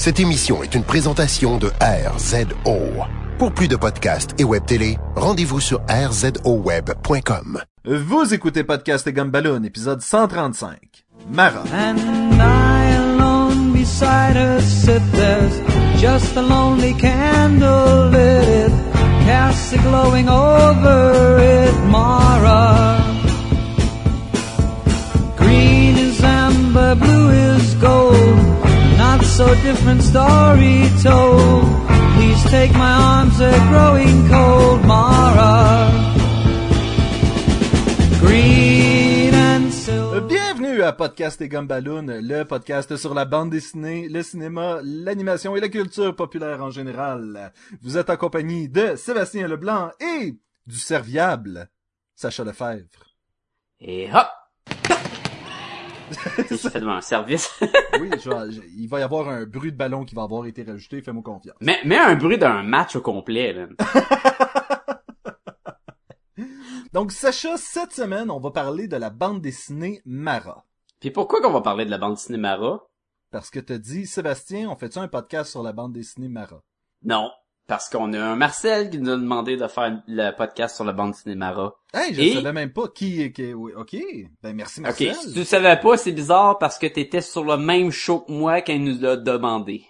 Cette émission est une présentation de RZO. Pour plus de podcasts et web télé, rendez-vous sur rzoweb.com. Vous écoutez Podcast et Gumballoon, épisode 135. Mara. And I alone beside her sit there's just a lonely candle lit it casts a glowing over it Mara so different story told Please take my arms, they're growing cold Mara Green and silver Bienvenue à Podcast et Gumballoon, le podcast sur la bande dessinée, le cinéma, l'animation et la culture populaire en général. Vous êtes en compagnie de Sébastien Leblanc et du serviable Sacha Lefebvre. Et hop! J'ai fait de mon service. Oui, je il va y avoir un bruit de ballon qui va avoir été rajouté, fais-moi confiance. mets, mets un bruit d'un match au complet, là. Donc Sacha, cette semaine, on va parler de la bande dessinée Mara. Puis pourquoi qu'on va parler de la bande cinémara? Parce que t'as dit, Sébastien, on fait-tu un podcast sur la bande dessinée Mara? Non. Parce qu'on a un Marcel qui nous a demandé de faire le podcast sur la bande cinémara. Hey, je Et- savais même pas qui, qui ok. Ben, merci Ok, Marcel. si tu savais pas, c'est bizarre parce que t'étais sur le même show que moi quand il nous l'a demandé.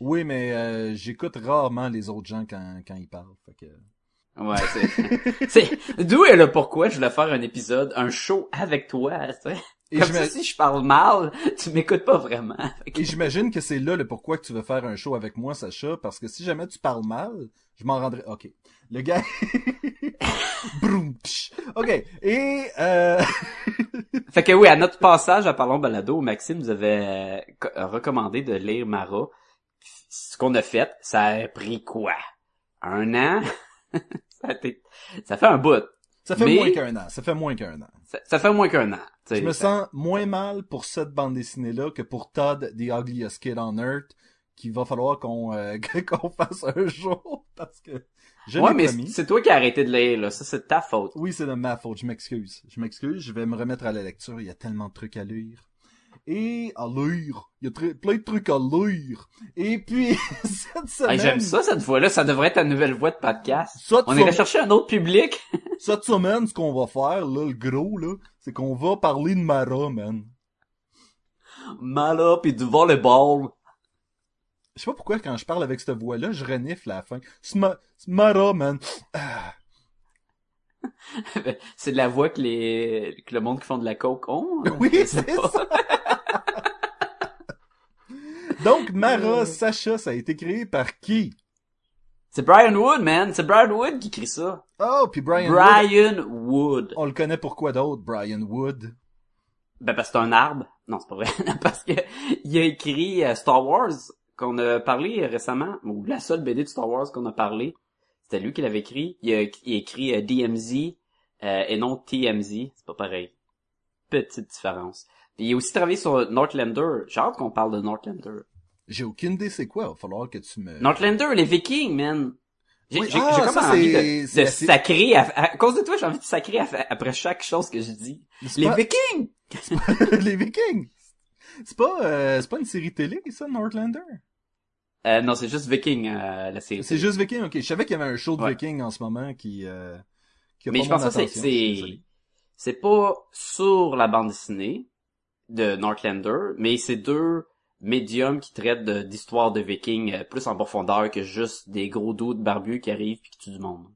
Oui, mais euh, j'écoute rarement les autres gens quand, quand ils parlent. Fait que... Ouais, c'est... c'est... D'où est le pourquoi je voulais faire un épisode, un show avec toi, tu sais? Et Comme ça, si je parle mal, tu m'écoutes pas vraiment. Et j'imagine que c'est là le pourquoi que tu veux faire un show avec moi, Sacha, parce que si jamais tu parles mal, je m'en rendrai... Ok. Le gars... Ok. Et... Euh... Fait que oui, à notre passage à Parlons Balado, Maxime nous avait euh, recommandé de lire Mara. Ce qu'on a fait, ça a pris quoi? Un an? ça, a été- ça fait un bout. Ça fait Mais- moins qu'un an. Ça fait moins qu'un an. Ça, ça fait moins qu'un an. Je me Ça- sens moins mal pour cette bande dessinée-là que pour Todd, The Ugliest Kid on Earth, qu'il va falloir qu'on euh, qu'on fasse un jour, parce que je Ouais, mais promis. c'est toi qui as arrêté de lire, là. Ça, c'est ta faute. Oui, c'est de ma faute, je m'excuse. Je m'excuse, je vais me remettre à la lecture, il y a tellement de trucs à lire. Et à lire, il y a très- plein de trucs à lire. Et puis, cette semaine... Hey, J'aime ça, cette voix-là. Ça devrait être ta nouvelle voix de podcast. Cette On irait chercher un autre public. Cette semaine, ce qu'on va faire, là, le gros, là, c'est qu'on va parler de Mara, man. Mala pis du volleyball. Je sais pas pourquoi, quand je parle avec cette voix-là, je renifle à la fin. Sma- Smara, man. Ah. c'est de la voix que les que le monde qui font de la coke ont. Oui, Je sais c'est ça. Donc, Mara, Euh. Sacha, ça a été créé par qui? C'est Brian Wood, man. C'est Brian Wood qui écrit ça. Oh, puis Brian Wood. Brian Wood. On le connaît pour quoi d'autre, Brian Wood? Ben parce que c'est un arbre. Non, c'est pas vrai. parce que il a écrit euh, Star Wars qu'on a parlé récemment, ou la seule BD de Star Wars qu'on a parlé. C'était lui qui l'avait écrit. Il a, il a écrit euh, DMZ euh, et non TMZ. C'est pas pareil. Petite différence. Puis il a aussi travaillé sur Northlander. J'ai hâte qu'on parle de Northlander. J'ai aucune idée c'est quoi, il va falloir que tu me... Northlander, les Vikings, man. J'ai Oui, ah, comme ça, envie c'est- de, de sacrer, à, à cause de toi, j'ai envie de sacrer à- après chaque chose que je dis. Les pas- Vikings! les Vikings! C'est pas, euh, c'est pas une série télé, ça, Northlander? Euh, non, c'est juste Viking, euh, la série. C'est juste Viking, ok. Je savais qu'il y avait un show de Ouais. Viking en ce moment qui, euh, qui a Mais pas je pense que c'est, c'est pas sur la bande dessinée de Northlander, mais c'est deux médiums qui traitent de- d'histoires de Vikings euh, plus en profondeur que juste des gros doutes barbus qui arrivent puis qui tuent du monde.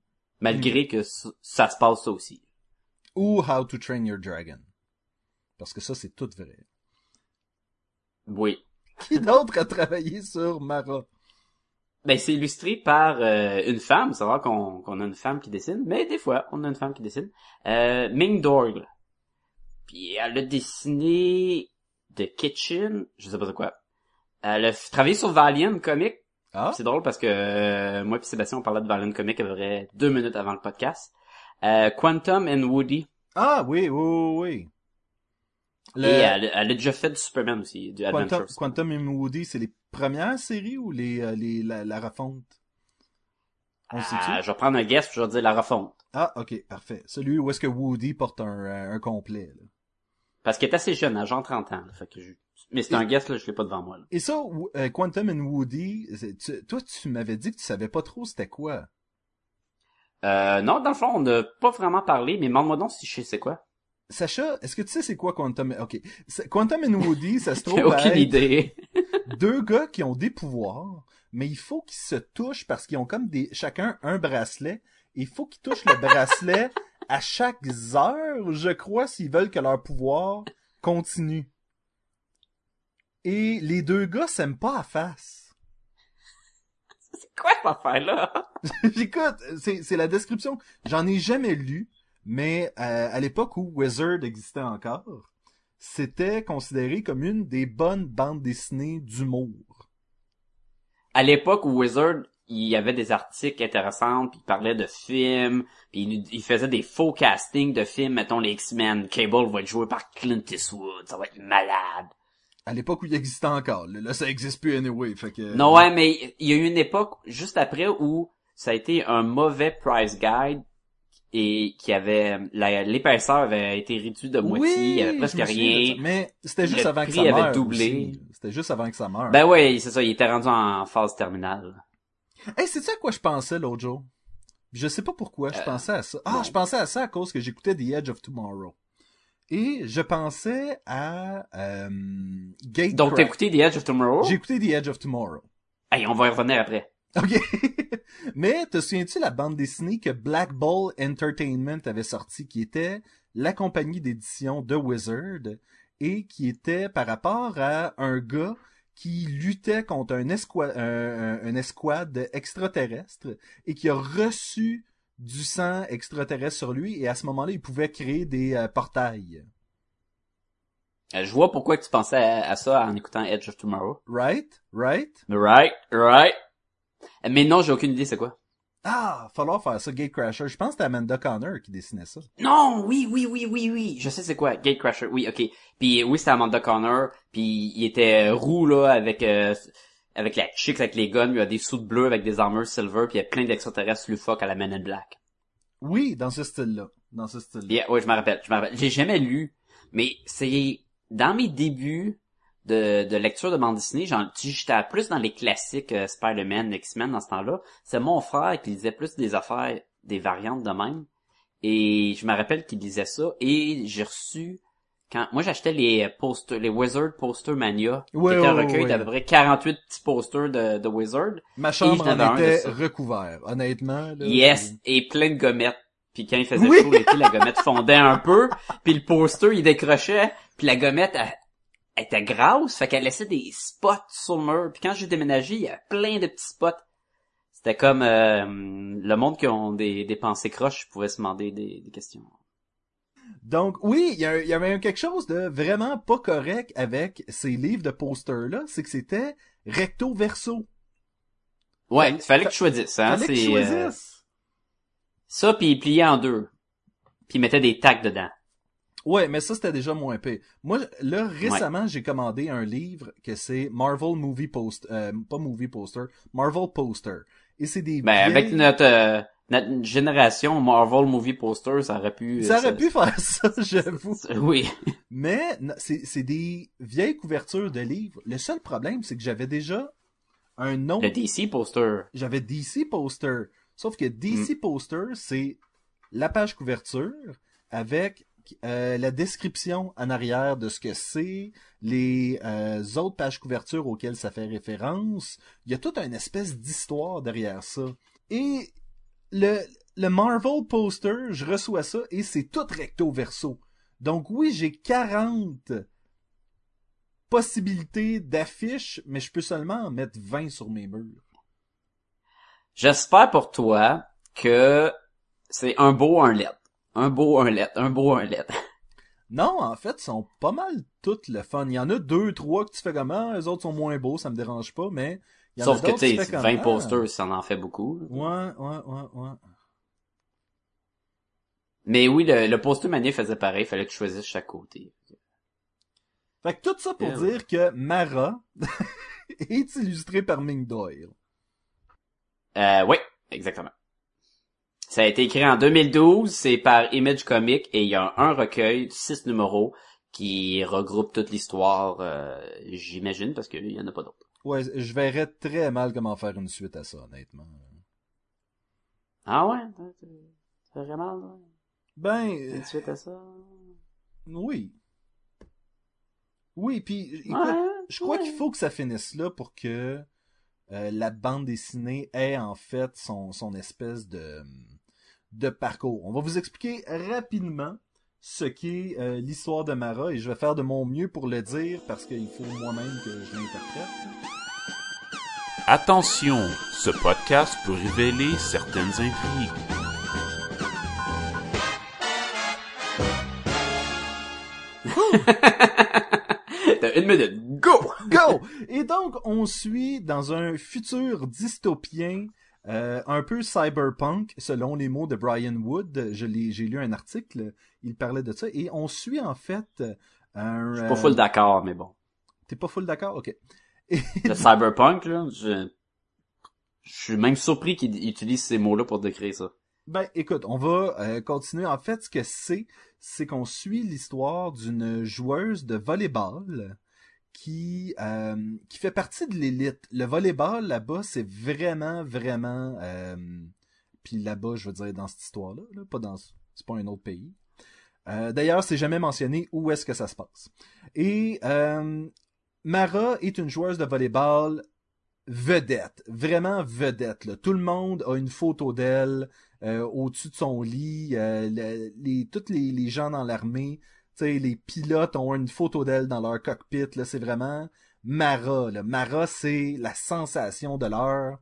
Malgré que ça, se passe ça aussi. Ou How to Train Your Dragon. Parce que ça, c'est tout vrai. Oui. Qui d'autre a travaillé sur Mara? Ben, c'est illustré par euh, une femme. Rare qu'on a une femme qui dessine, mais des fois, on a une femme qui dessine. Euh, Ming Dorgle. Puis elle a dessiné The Kitchen, je sais pas de quoi. Elle a f- travaillé sur Valiant Comic. Ah? C'est drôle parce que euh, moi et Sébastien, on parlait de Valiant Comic à peu près deux minutes avant le podcast. Euh, Quantum and Woody. Ah, oui, oui, oui, oui. Le Et elle, elle a déjà fait du Superman aussi, du Quantum, Adventures. Quantum and Woody, c'est les premières séries ou les, euh, les, la, la refonte? On? Ah, je vais prendre un guess puis je vais dire la refonte. Ah, ok, parfait. Celui où est-ce que Woody porte un, euh, un complet, là. Parce qu'elle est assez jeune, à genre 30 ans. là, fait que je- Mais c'est un guess, là, je l'ai pas devant moi, là. Et ça, euh, Quantum and Woody, tu- toi, tu m'avais dit que tu savais pas trop c'était quoi. Euh, non, dans le fond, on n'a pas vraiment parlé, mais demande-moi donc si je sais c'est quoi. Sacha, est-ce que tu sais c'est quoi Quantum... Ok. Quantum and Woody, ça se trouve aucune idée. deux gars qui ont des pouvoirs, mais il faut qu'ils se touchent parce qu'ils ont comme des chacun un bracelet. Et il faut qu'ils touchent le bracelet à chaque heure, je crois, s'ils veulent que leur pouvoir continue. Et les deux gars s'aiment pas à face. c'est quoi cette affaire-là? Écoute, c'est, c'est la description. J'en ai jamais lu, mais euh, à l'époque où Wizard existait encore, c'était considéré comme une des bonnes bandes dessinées d'humour. À l'époque où Wizard, il y avait des articles intéressants, puis il parlait de films, puis il, il faisait des faux castings de films, mettons les X-Men, Cable va être joué par Clint Eastwood, ça va être malade. À l'époque où il existait encore. Là, ça existe plus anyway. Fait que... Non, ouais, mais il y a eu une époque juste après où ça a été un mauvais price guide et qui avait l'épaisseur avait été réduite de moitié, il y avait presque rien. Mais c'était juste Le avant que prix ça avait meure. doublé. C'était juste avant que ça meure. Ben ouais, c'est ça, il était rendu en phase terminale. Hey, c'est ça à quoi je pensais l'autre jour? Je sais pas pourquoi je Euh, pensais à ça. Ah, non. je pensais à ça à cause que j'écoutais The Edge of Tomorrow. Et je pensais à euh, Donc t'as écouté The Edge of Tomorrow? J'ai écouté The Edge of Tomorrow. Hey, on va y revenir après. OK. Mais te souviens-tu la bande dessinée que Black Ball Entertainment avait sortie, qui était la compagnie d'édition de Wizard, et qui était par rapport à un gars qui luttait contre un, escouade, un, escouade extraterrestre et qui a reçu du sang extraterrestre sur lui et à ce moment-là, il pouvait créer des euh, portails. Euh, Je vois pourquoi tu pensais à, à ça en écoutant Edge of Tomorrow. Right? Right? Right, right. Euh, Mais non, j'ai aucune idée c'est quoi? Ah, falloir faire ça, Gatecrasher. Je pense que c'était Amanda Connor qui dessinait ça. Non, oui, oui, oui, oui, oui. Je sais c'est quoi. Gatecrasher, oui, ok. Puis oui, c'était Amanda Connor. Puis il était roux là avec euh, avec la chick avec les guns. Il y a des sous bleus avec des armures silver. Puis il y a plein d'extraterrestres fuck à la Men in Black. Oui, dans ce style-là. Dans ce style-là. Yeah, ouais, je me rappelle, je me rappelle. J'ai jamais lu, mais c'est dans mes débuts de, de lecture de bande dessinée, j'étais plus dans les classiques euh, Spider-Man, X-Men dans ce temps-là. C'est mon frère qui lisait plus des affaires, des variantes de même. Et je me rappelle qu'il lisait ça. Et j'ai reçu quand moi j'achetais les posters, les Wizard Poster Mania, Ouais, qui était un ouais, recueil ouais. d'à peu près 48 petits posters de, de Wizard. Ma chambre en était ça. recouvert, honnêtement. Là, Yes, et plein de gommettes. Puis quand il faisait Oui. chaud l'été, la gommette fondait un peu, puis le poster il décrochait, puis la gommette elle, elle était grasse, fait qu'elle laissait des spots sur le mur. Puis quand j'ai déménagé, il y avait plein de petits spots. C'était comme euh, le monde qui ont des, des pensées croches, pouvait se demander des, des questions. Donc, oui, il y, a- avait quelque chose de vraiment pas correct avec ces livres de posters-là, c'est que c'était recto verso. Ouais, il fallait que tu choisisses, hein. Fallait que tu euh, choisisses. ça, puis il pliait en deux. Puis il mettait des tacs dedans. Ouais, mais ça, c'était déjà moins pire. Moi, là, récemment, j'ai commandé un livre que c'est Marvel Movie Poster, euh, pas Movie Poster, Marvel Poster. Et c'est des Ben, avec notre, euh, notre génération Marvel Movie Poster, ça aurait pu... Ça aurait pu faire ça, j'avoue. Oui. Mais c'est des vieilles couvertures de livres. Le seul problème, c'est que j'avais déjà un autre... Le DC Poster. J'avais DC Poster. Sauf que Mm. DC Poster, c'est la page couverture avec euh, la description en arrière de ce que c'est, les euh, autres pages couverture auxquelles ça fait référence. Il y a toute une espèce d'histoire derrière ça. Et le, le Marvel Poster, je reçois ça et c'est tout recto verso. Donc oui, j'ai 40 possibilités d'affiches, mais je peux seulement en mettre 20 sur mes murs. J'espère pour toi que c'est un beau, un lettre. Un beau, un lettre. Un beau, un lettre. Non, en fait, ils sont pas mal toutes le fun. Il y en a deux, trois que tu fais comment, les autres sont moins beaux, ça me dérange pas, mais il y en Sauf a que, tu sais, fais 20 comment? posters, ça en fait beaucoup. Ouais, ouais, ouais, ouais. Mais oui, le, le poster mania faisait pareil. Fallait que tu choisisses chaque côté. Fait que tout ça pour Eh dire que Mara est illustrée par Ming Doyle. Euh, oui, exactement. Ça a été écrit en 2012, c'est par Image Comics et il y a un recueil, six numéros, qui regroupe toute l'histoire, euh, j'imagine, parce qu'il y en a pas d'autres. Ouais, je verrais très mal comment faire une suite à ça, honnêtement. Ah ouais? C'est vraiment là? Ben, Une suite à ça? oui. Oui, puis écoute, Ouais, je crois ouais. qu'il faut que ça finisse là pour que euh, la bande dessinée ait en fait son, son espèce de, de parcours. On va vous expliquer rapidement ce qu'est euh, l'histoire de Mara et je vais faire de mon mieux pour le dire parce qu'il faut moi-même que je l'interprète. Attention, ce podcast peut révéler certaines intrigues. T'as une minute, go! Go! Et donc, on suit dans un futur dystopien, euh, un peu cyberpunk, selon les mots de Brian Wood. Je l'ai, j'ai lu un article, il parlait de ça. Et on suit en fait un... Je suis euh, pas full d'accord, mais bon. T'es pas full d'accord? Ok. Le cyberpunk, là, je... Je suis même surpris qu'il utilise ces mots-là pour décrire ça. Ben, écoute, on va euh, continuer. En fait, ce que c'est, c'est qu'on suit l'histoire d'une joueuse de volleyball qui euh, qui fait partie de l'élite. Le volleyball là-bas, c'est vraiment, vraiment. Euh, puis là-bas, je veux dire dans cette histoire-là, là, pas dans, c'est pas un autre pays. Euh, D'ailleurs, c'est jamais mentionné où est-ce que ça se passe. Et Mara est une joueuse de volleyball vedette, vraiment vedette. Tout le monde a une photo d'elle au-dessus de son lit. Le- les, tous les gens dans l'armée, les pilotes ont une photo d'elle dans leur cockpit. C'est vraiment Mara. Mara, c'est la sensation de l'heure.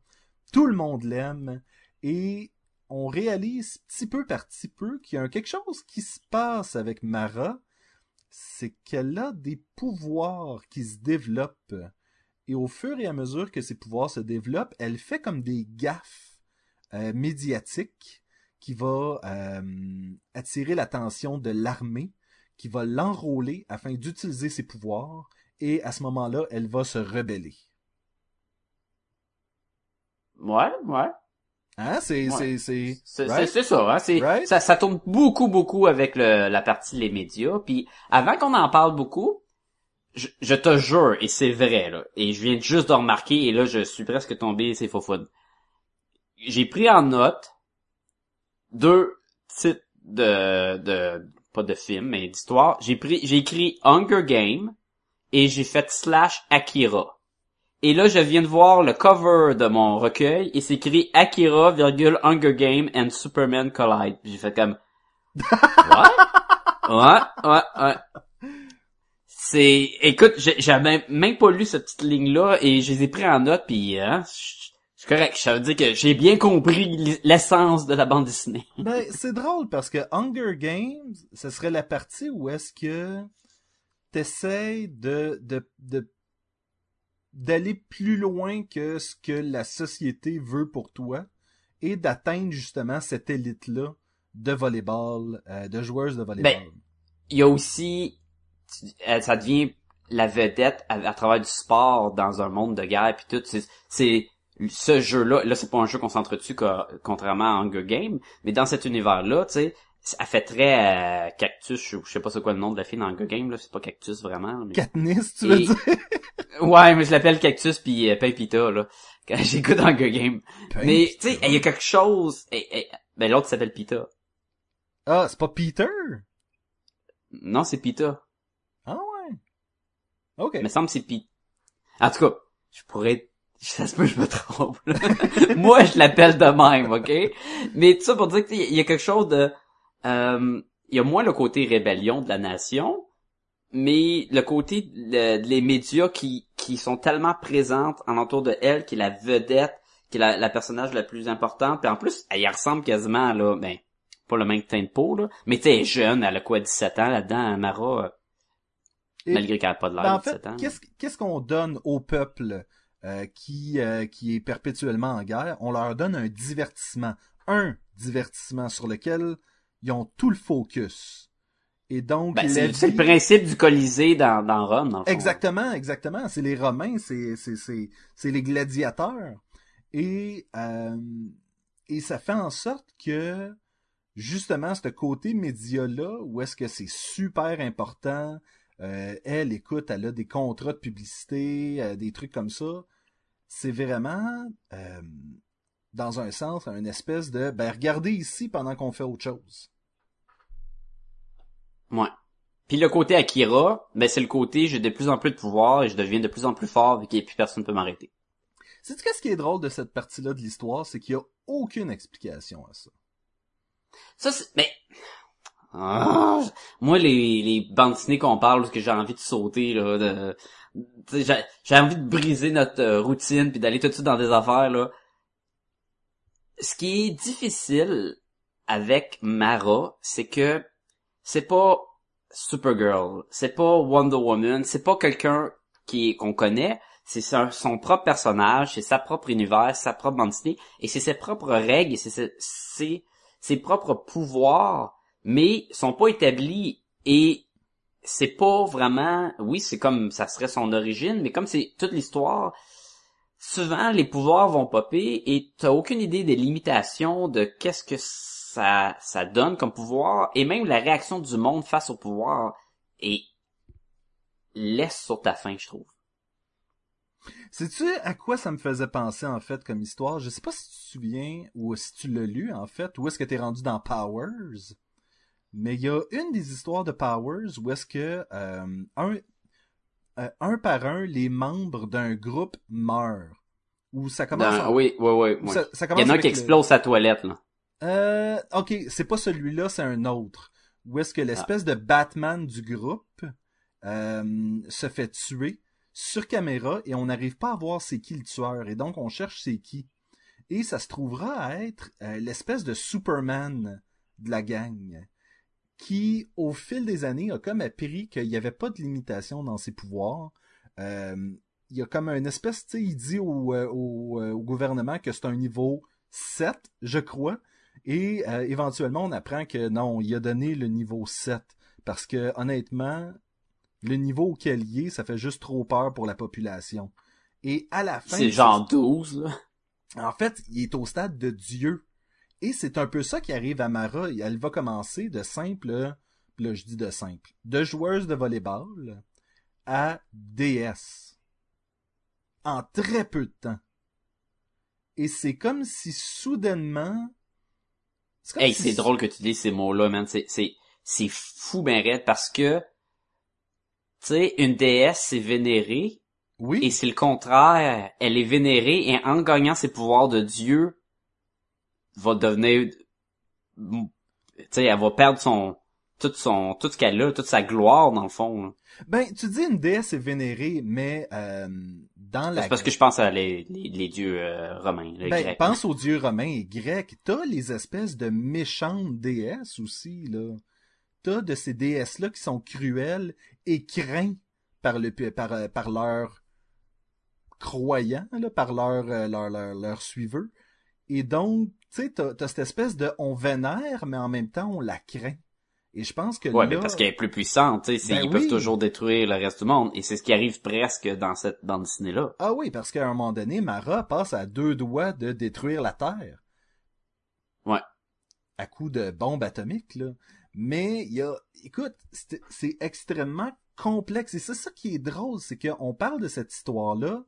Tout le monde l'aime. Et on réalise petit peu par petit peu qu'il y a quelque chose qui se passe avec Mara. C'est qu'elle a des pouvoirs qui se développent. Et au fur et à mesure que ses pouvoirs se développent, elle fait comme des gaffes euh, médiatiques qui va euh, attirer l'attention de l'armée, qui va l'enrôler afin d'utiliser ses pouvoirs, et à ce moment-là, elle va se rebeller. Ouais, ouais. Hein? C'est, Ouais. c'est, c'est, C'est right? c'est- c'est ça, hein, c'est Right? ça, ça tourne beaucoup, beaucoup avec le, la partie les médias. Puis avant qu'on en parle beaucoup, je, je te jure, et c'est vrai, là, et je viens juste de remarquer, et là je suis presque tombé, c'est faux J'ai pris en note deux titres de, de pas de films, mais d'histoire. J'ai pris, j'ai écrit Hunger Game et j'ai fait slash Akira. Et là, je viens de voir le cover de mon recueil et c'est écrit Akira, virgule, Hunger Game and Superman Collide. J'ai fait comme, What? ouais, ouais, ouais. C'est, écoute, j'avais même pas lu cette petite ligne-là et je les ai pris en note puis, hein, je correct. Ça veut dire que j'ai bien compris l'essence de la bande dessinée. Ben, c'est drôle parce que Hunger Games, ce serait la partie où est-ce que t'essayes de, de, de, d'aller plus loin que ce que la société veut pour toi et d'atteindre justement cette élite-là de volleyball, euh, de joueuses de volleyball. Ben, il y a aussi, euh, ça devient la vedette à, à travers du sport dans un monde de guerre puis tout. C'est, c'est ce jeu-là. Là, c'est pas un jeu qu'on s'entretue contrairement à Hunger Game, mais dans cet univers-là, tu sais, ça fait très euh, cactus. Je, je sais pas c'est quoi le nom de la fille dans Hunger Game là. C'est pas cactus vraiment. Mais... Katniss, tu veux Et- dire? Ouais, mais je l'appelle cactus puis euh, Pépita là. Quand j'écoute Hunger Game. Mais tu sais, il y a quelque chose. eh, ben l'autre s'appelle Pita. Ah, c'est pas Peter? Non, c'est Pita. Ah ouais. Ok. Il me semble que c'est Pete. En tout cas, je pourrais... Ça se peut je me trompe. là. Moi, je l'appelle de même, OK? Mais tout ça pour dire qu'il y a quelque chose de... euh, il y a moins le côté rébellion de la nation, mais le côté le- les médias qui, qui sont tellement présentes en entour de elle, qui est la vedette, qui est la, la personnage la plus importante, puis en plus, elle y ressemble quasiment, là, ben, pas le même teint de peau, là, mais tu sais, elle est jeune, elle a quoi, 17 ans là-dedans, Mara, Et- malgré qu'elle a pas de l'air Ben, de en fait, 17 ans. qu'est-ce qu'est-ce qu'on donne au peuple? Euh, qui euh, qui est perpétuellement en guerre On leur donne un divertissement, un divertissement sur lequel ils ont tout le focus. Et donc, Ben, c'est le principe du Colisée dans, dans Rome, dans le fond. Exactement, exactement. C'est les Romains, c'est c'est c'est c'est les gladiateurs. Et euh, et ça fait en sorte que justement ce côté média là où est-ce que c'est super important Euh, elle, écoute, elle a des contrats de publicité, euh, des trucs comme ça. C'est vraiment, euh, dans un sens, une espèce de, ben regardez ici pendant qu'on fait autre chose. Ouais. Puis le côté Akira, ben c'est le côté j'ai de plus en plus de pouvoir et je deviens de plus en plus fort et puis personne ne peut m'arrêter. C'est qu'est-ce qui est drôle de cette partie-là de l'histoire, c'est qu'il y a aucune explication à ça. Ça, c'est... Mais... Ah, moi, les, les bandes dessinées qu'on parle, parce que j'ai envie de sauter, là, de... J'ai, envie de briser notre euh, routine puis d'aller tout de suite dans des affaires, là. Ce qui est difficile avec Mara, c'est que c'est pas Supergirl, c'est pas Wonder Woman, c'est pas quelqu'un qui qu'on connaît, c'est son, propre personnage, c'est sa propre univers, sa propre dessinée, et c'est ses propres règles, c'est ses propres pouvoirs, mais sont pas établis et c'est pas vraiment, oui, c'est comme ça serait son origine, mais comme c'est toute l'histoire, souvent les pouvoirs vont popper et t'as aucune idée des limitations de qu'est-ce que ça, ça donne comme pouvoir et même la réaction du monde face au pouvoir et laisse sur ta faim, je trouve. Sais-tu à quoi ça me faisait penser en fait comme histoire? Je sais pas si tu te souviens ou si tu l'as lu en fait, ou est-ce que t'es rendu dans Powers? Mais il y a une des histoires de Powers où est-ce que euh, un, euh, un par un, les membres d'un groupe meurent. Où ça commence. Oui, oui, oui. oui. ça, ça Il y en a un qui le- explose sa toilette, là. Euh, ok, c'est pas celui-là, c'est un autre. Où est-ce que l'espèce de Batman du groupe euh, se fait tuer sur caméra et on n'arrive pas à voir c'est qui le tueur et donc on cherche c'est qui. Et ça se trouvera à être euh, l'espèce de Superman de la gang qui, au fil des années, a comme appris qu'il n'y avait pas de limitation dans ses pouvoirs. Euh, il y a comme une espèce, tu sais, il dit au, euh, au, euh, au gouvernement que c'est un niveau 7, je crois. Et euh, éventuellement, on apprend que non, il a donné le niveau 7. Parce que, honnêtement, le niveau auquel il est, ça fait juste trop peur pour la population. Et à la fin... C'est genre 12, là. En fait, il est au stade de Dieu. Et c'est un peu ça qui arrive à Mara. Elle va commencer de simple, là je dis de simple, de joueuse de volleyball à déesse. En très peu de temps. Et c'est comme si soudainement... Hey, si- c'est drôle que tu dis ces mots-là, man. C'est, c'est, c'est fou ben raide parce que, tu sais, une déesse, c'est vénéré, Oui. et c'est le contraire. Elle est vénérée, et en gagnant ses pouvoirs de Dieu, va devenir, tu sais, elle va perdre son, tout son, tout ce qu'elle a, toute sa gloire, dans le fond. là. Ben, tu dis une déesse est vénérée, mais euh, dans la... C'est parce que je pense à les, les, les dieux euh, romains, les Ben, Grecs. pense aux dieux romains et grecs. T'as les espèces de méchantes déesses aussi, là. T'as de ces déesses-là qui sont cruelles et craintes par le par, euh, par leurs croyants, là, par leurs euh, leurs leurs leurs suiveux. Et donc, tu sais, t'as, t'as cette espèce de on vénère, mais en même temps on la craint. Et je pense que Ouais, là, mais parce qu'elle est plus puissante, tu sais, c'est- Ben ils oui. peuvent toujours détruire le reste du monde, et c'est ce qui arrive presque dans cette bande dessinée-là. Ah oui, parce qu'à un moment donné, Mara passe à deux doigts de détruire la Terre. Ouais. À coup de bombe atomique, là. Mais il y a, écoute, c'est c'est extrêmement complexe. Et c'est ça qui est drôle, c'est qu'on parle de cette histoire-là.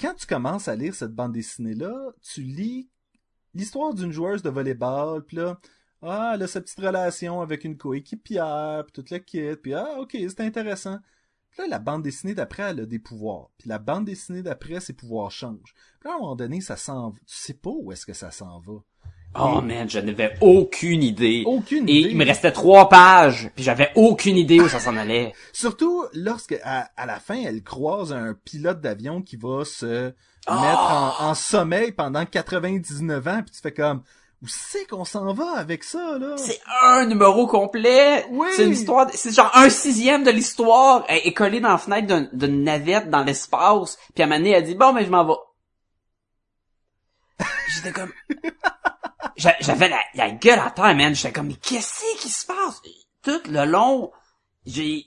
Quand tu commences à lire cette bande dessinée-là, tu lis l'histoire d'une joueuse de volleyball, puis là, ah, elle a sa petite relation avec une coéquipière, puis toute la kit, puis ah, ok, c'est intéressant. Puis là, la bande dessinée d'après, elle a des pouvoirs. Puis la bande dessinée d'après, ses pouvoirs changent. Puis là, à un moment donné, ça s'en va. Tu sais pas où est-ce que ça s'en va. Oh man, je n'avais aucune idée. Aucune Et idée. il me restait trois pages, puis j'avais aucune idée où ça s'en allait. Surtout lorsque, à, à la fin, elle croise un pilote d'avion qui va se Ah! mettre en, en sommeil pendant 99 ans, puis tu fais comme, où c'est qu'on s'en va avec ça, là? C'est un numéro complet. Oui. C'est une histoire, c'est genre un sixième de l'histoire. Elle est collée dans la fenêtre d'un- d'une navette dans l'espace. Puis à un moment donné, elle dit, bon, mais je m'en vais. J'étais comme... J'a- J'avais la, la gueule à terre, man. J'étais comme, mais qu'est-ce qui se passe? Tout le long, j'ai...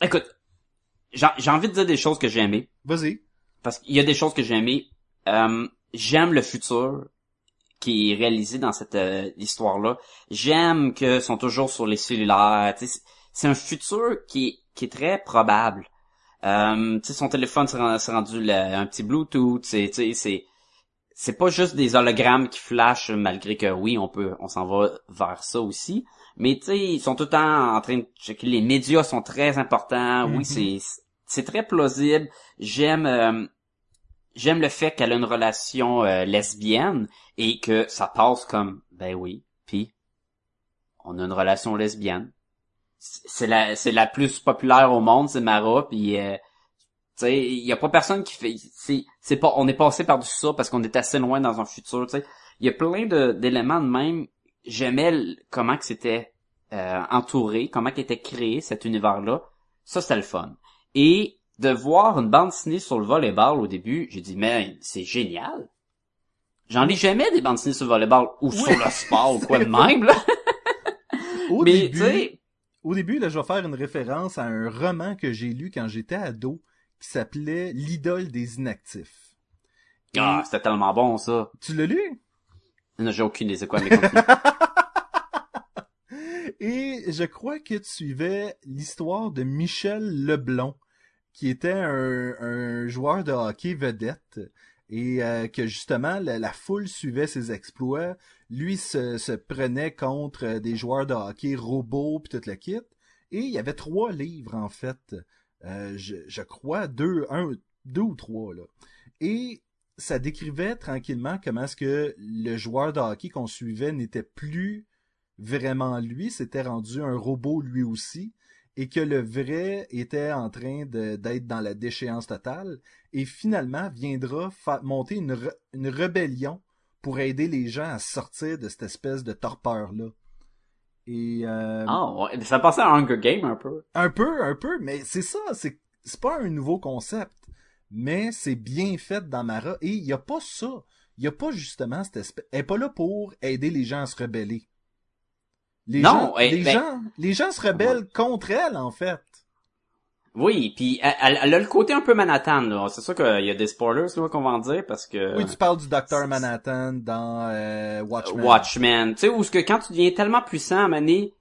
Écoute, j'ai envie de dire des choses que j'ai aimées. Vas-y. Parce qu'il y a des choses que j'ai aimées. Euh, j'aime le futur qui est réalisé dans cette euh, histoire-là. J'aime que sont toujours sur les cellulaires. C'est un futur qui est qui est très probable. Euh, son téléphone s'est ren- s'est rendu le- un petit Bluetooth, c'est, c'est, pas juste des hologrammes qui flashent, malgré que oui, on peut, on s'en va vers ça aussi. Mais tu sais, ils sont tout le temps en train de checker. Les médias sont très importants. Oui, c'est, c'est très plausible. J'aime, euh, j'aime le fait qu'elle a une relation euh, lesbienne et que ça passe comme, ben oui, puis on a une relation lesbienne. C'est la, c'est la plus populaire au monde, c'est Mara, puis euh, sais, il y a pas personne qui fait, c'est, c'est pas, on est passé par-dessus ça parce qu'on est assez loin dans un futur, tu sais. Il y a plein de, d'éléments de même. J'aimais comment que c'était euh, entouré, comment qu'était créé cet univers-là. Ça, c'était le fun. Et de voir une bande dessinée sur le volleyball au début, j'ai dit, mais c'est génial. J'en lis jamais des bandes dessinées sur le volleyball ou sur le sport ou quoi de même, là. Au mais, début, Au début, là, je vais faire une référence à un roman que j'ai lu quand j'étais ado qui s'appelait L'idole des inactifs. Et- ah, c'était tellement bon, ça. Tu l'as lu? Non, j'ai aucune idée, c'est quoi, mais continue. Et je crois que tu suivais l'histoire de Michel Leblond, qui était un, un joueur de hockey vedette et euh, que justement la, la foule suivait ses exploits. Lui se, se prenait contre des joueurs de hockey robots puis toute le kit. Et il y avait trois livres en fait, Euh, je, crois deux, un, deux ou trois. Et ça décrivait tranquillement comment est-ce que le joueur de hockey qu'on suivait n'était plus vraiment lui, s'était rendu un robot lui aussi, et que le vrai était en train d'être dans la déchéance totale, et finalement viendra monter une rébellion pour aider les gens à sortir de cette espèce de torpeur-là. Et euh, Ah, ouais. Ça passait à Hunger Game un peu. un peu, un peu, mais c'est ça, c'est c'est pas un nouveau concept, mais c'est bien fait dans Mara, et il y a pas ça. Il y a pas justement cette espèce... Elle est pas là pour aider les gens à se rebeller. Les Non, gens, eh, les ben- gens, les gens se rebellent contre elle, en fait. Oui, puis elle, elle- a le côté un peu Manhattan, là. C'est sûr qu'il y a des spoilers, là, qu'on va en dire, parce que... Oui, tu parles du Docteur Manhattan dans euh, Watchmen. Watchmen. Tu sais, où ce que quand tu deviens tellement puissant, à Mané,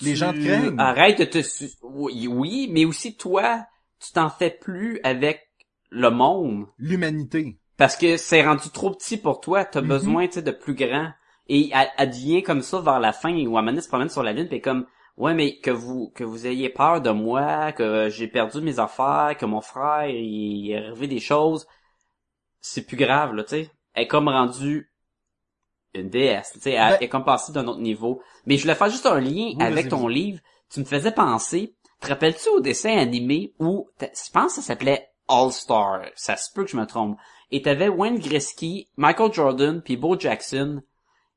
Les gens te craignent. Arrête de te... Oui, oui, mais aussi toi, tu t'en fais plus avec le monde. L'humanité. Parce que c'est rendu trop petit pour toi. T'as Mhm. besoin, tu sais, de plus grand. Et elle, elle devient comme ça vers la fin, où Amanda se promène sur la lune, pis comme, ouais, mais que vous, que vous ayez peur de moi, que j'ai perdu mes affaires, que mon frère, il, il est arrivé des choses, c'est plus grave, là, tu sais. Elle est comme rendue une déesse, tu sais, elle, Ben- elle est comme passée d'un autre niveau. Mais je voulais faire juste un lien Oui, avec ton livre. Tu me faisais penser, te rappelles-tu au dessin animé où, je pense que ça s'appelait All Star, ça se peut que je me trompe. Et t'avais Wayne Gretzky, Michael Jordan, puis Bo Jackson,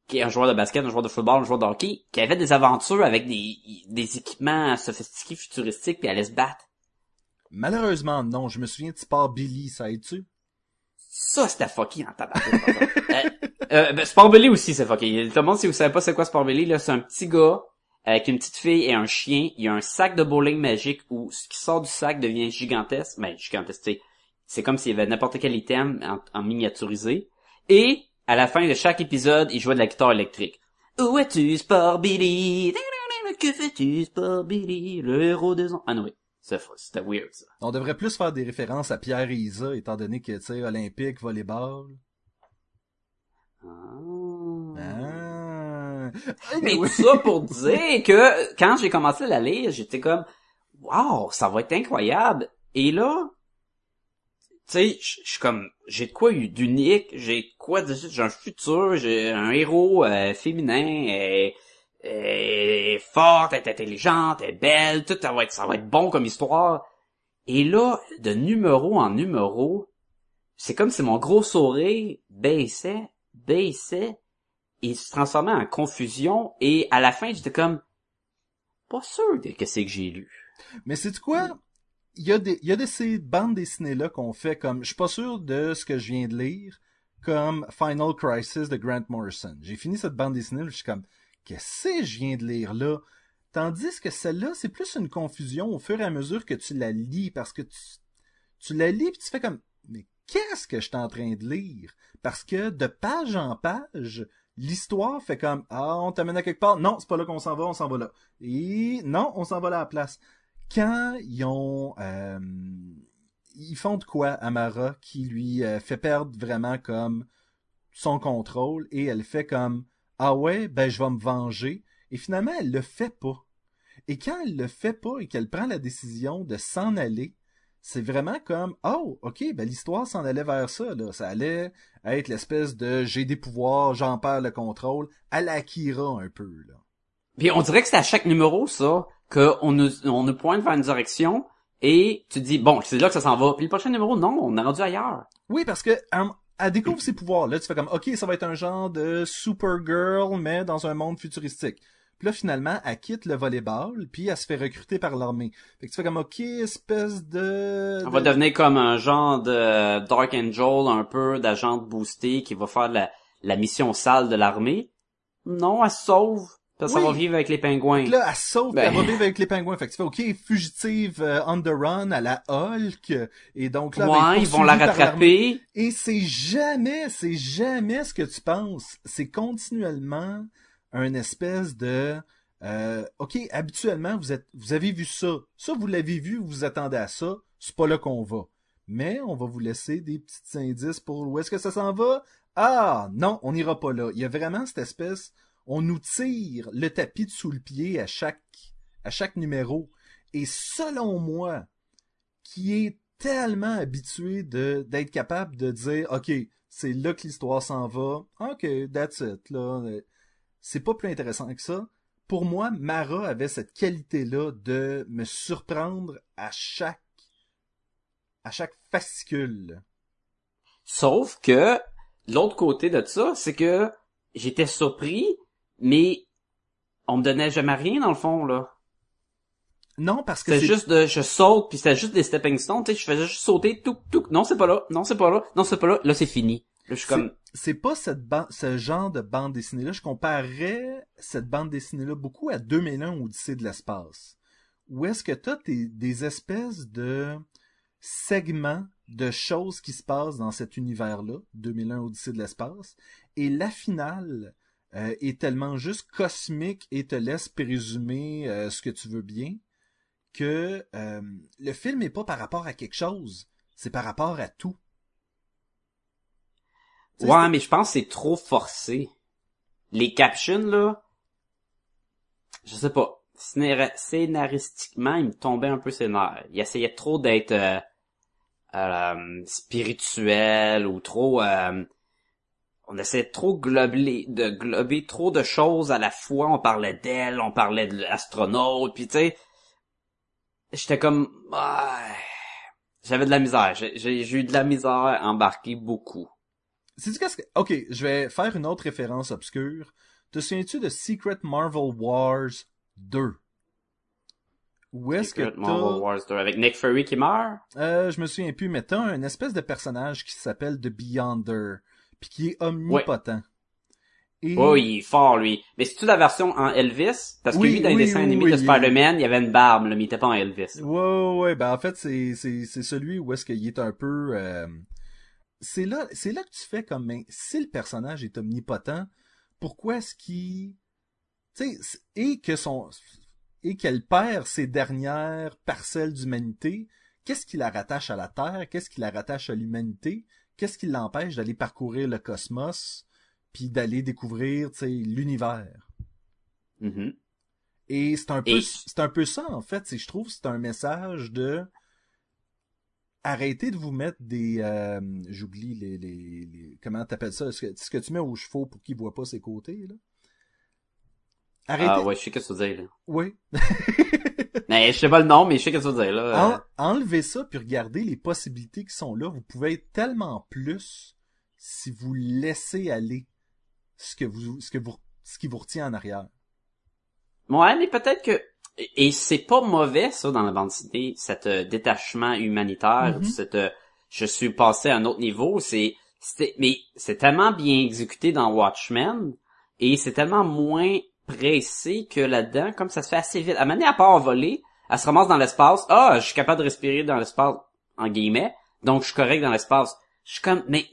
qui est un joueur de basket, un joueur de football, un joueur de hockey, qui avait des aventures avec des, des équipements sophistiqués, futuristiques, puis allaient se battre. Malheureusement, non. Je me souviens de Sport Billy, ça aide-tu? Ça, c'était fucké en tabac. euh, euh, ben, Sport Belly aussi, c'est fucké. Tout le monde, si vous savez pas c'est quoi Sport Belly, là, c'est un petit gars avec une petite fille et un chien. Il y a un sac de bowling magique où ce qui sort du sac devient gigantesque. Ben, gigantesque, tu sais. C'est comme s'il y avait n'importe quel item en, en miniaturisé. Et, à la fin de chaque épisode, il jouait de la guitare électrique. Où es-tu, Sport Billy? Que fais-tu, Sport Billy? Le héros des ans. Ah non, oui. C'est fou, C'était weird, ça. On devrait plus faire des références à Pierre et Isa, étant donné que, tu sais, olympique, volleyball. Ah. Ah. Mais tout ça pour dire que quand j'ai commencé à la lire, j'étais comme Wow, ça va être incroyable. Et là, sais, je suis comme j'ai de quoi d'unique, j'ai quoi de j'ai un futur, j'ai un héros euh, féminin, elle, elle est forte, elle est intelligente, est belle, tout ça va être ça va être bon comme histoire. Et là, de numéro en numéro, c'est comme si mon gros sourire baissait, baissait, et se transformait en confusion, et à la fin, j'étais comme, pas sûr de que c'est que j'ai lu. Mais c'est quoi? Il y a des, y a de ces bandes dessinées-là qu'on fait comme, je suis pas sûr de ce que je viens de lire, comme Final Crisis de Grant Morrison. J'ai fini cette bande dessinée, je suis comme, qu'est-ce que je viens de lire là? Tandis que celle-là, c'est plus une confusion au fur et à mesure que tu la lis, parce que tu, tu la lis puis tu fais comme, mais qu'est-ce que je suis en train de lire? Parce que de page en page, l'histoire fait comme, ah, on t'amène à quelque part. Non, c'est pas là qu'on s'en va, on s'en va là. Et non, on s'en va là à la place quand ils ont euh, font de quoi à Mara qui lui euh, fait perdre vraiment comme son contrôle et elle fait comme ah ouais ben je vais me venger et finalement elle le fait pas. Et quand elle le fait pas et qu'elle prend la décision de s'en aller c'est vraiment comme oh ok ben l'histoire s'en allait vers ça là. Ça allait être l'espèce de j'ai des pouvoirs j'en perds le contrôle la Akira un peu là. Puis on dirait que c'est à chaque numéro, ça, qu'on nous, on nous pointe vers une direction, et tu dis, bon, c'est là que ça s'en va. Puis le prochain numéro, non, on est rendu ailleurs. Oui, parce que elle, elle découvre ses pouvoirs. Là, tu fais comme, OK, ça va être un genre de Supergirl, mais dans un monde futuristique. Puis là, finalement, elle quitte le volleyball, puis elle se fait recruter par l'armée. Fait que tu fais comme, OK, espèce de... On va de- devenir comme un genre de Dark Angel, un peu d'agent boosté qui va faire la, la mission sale de l'armée. Non, elle se sauve. Ça va vivre avec les pingouins. Là, elle saute, Ben. elle va vivre avec les pingouins. Fait que tu fais, OK, fugitive euh, on the run à la Hulk. Et donc là, être ouais, ils vont la rattraper. Et c'est jamais, c'est jamais ce que tu penses. C'est continuellement un espèce de euh, OK, habituellement, vous êtes vous avez vu ça. Ça, vous l'avez vu, vous vous attendez à ça. C'est pas là qu'on va. Mais on va vous laisser des petits indices pour où est-ce que ça s'en va. Ah, non, on n'ira pas là. Il y a vraiment cette espèce, on nous tire le tapis de sous le pied à chaque, à chaque numéro. Et selon moi, qui est tellement habitué de d'être capable de dire OK, c'est là que l'histoire s'en va. OK, that's it là. C'est pas plus intéressant que ça. Pour moi, Mara avait cette qualité-là de me surprendre à chaque à chaque fascicule. Sauf que, l'autre côté de ça, c'est que j'étais surpris, mais on me donnait jamais rien dans le fond, là. Non, parce que c'est juste de, je saute, puis c'était juste des stepping stones, tu sais, je faisais juste sauter, tout, tout, non, c'est pas là, non, c'est pas là, non, c'est pas là, là, c'est fini. Là, je suis C'est- comme, c'est pas cette ban- ce genre de bande dessinée-là. Je comparerais cette bande dessinée-là beaucoup à 2001 Odyssée de l'espace. Où est-ce que t'as tes- des espèces de segments de choses qui se passent dans cet univers-là, 2001 Odyssée de l'espace, et la finale euh, est tellement juste cosmique et te laisse présumer euh, ce que tu veux bien, que euh, le film est pas par rapport à quelque chose, c'est par rapport à tout. Ouais, mais je pense que c'est trop forcé. Les captions, là, je sais pas, Scénar- scénaristiquement, il me tombait un peu nerfs. Il essayait trop d'être euh, euh, spirituel ou trop... on essayait trop globler, de glober trop de choses à la fois. On parlait d'elle, on parlait de l'astronaute, puis tu sais, j'étais comme... J'avais de la misère. J'ai eu de la misère à embarquer beaucoup. C'est du qu'est-ce que... Ok, je vais faire une autre référence obscure. Te souviens-tu de Secret Marvel Wars 2? Où est-ce que Secret Marvel. Wars 2 avec Nick Fury qui meurt? Euh, je me souviens plus, mais t'as un espèce de personnage qui s'appelle The Beyonder, puis qui est omnipotent. Et... Oh, il est fort, lui. Mais c'est-tu la version en Elvis? Parce que Oui, lui, dans les oui, dessins oui, animés oui, de il- Spider-Man, il avait une barbe, là, mais il était pas en Elvis. Ouais, ouais, ben en fait, c'est, c'est, c'est celui où est-ce qu'il est un peu... euh, C'est là, c'est là que tu fais comme, ben, si le personnage est omnipotent, pourquoi est-ce qu'il... Tu sais, et que son... Et qu'elle perd ses dernières parcelles d'humanité, qu'est-ce qui la rattache à la Terre? Qu'est-ce qui la rattache à l'humanité? Qu'est-ce qui l'empêche d'aller parcourir le cosmos, puis d'aller découvrir, l'univers? Mhm. Et c'est un peu, Et- un peu ça, en fait. Je trouve, que c'est un message de arrêtez de vous mettre des, euh, j'oublie les, les, les- comment t'appelles ça, ce que, ce que tu mets aux chevaux pour qu'ils voient pas ses côtés, là? Arrêtez. Ah ouais, je sais que tu veux dire, là. Oui. Mais je sais pas le nom, mais je sais que tu veux dire, là. En- enlevez ça puis regardez les possibilités qui sont là. Vous pouvez être tellement plus si vous laissez aller ce que vous, ce que vous, ce qui vous retient en arrière. Ouais, mais peut-être que... Et c'est pas mauvais, ça, dans la bande dessinée, cet euh, détachement humanitaire, Mhm. cette... euh, je suis passé à un autre niveau, c'est... Mais c'est tellement bien exécuté dans Watchmen, et c'est tellement moins pressé que là-dedans, comme ça se fait assez vite. À mener à part voler, elle se ramasse dans l'espace. Ah, je suis capable de respirer dans l'espace, en guillemets, donc je suis correct dans l'espace. Je suis comme, mais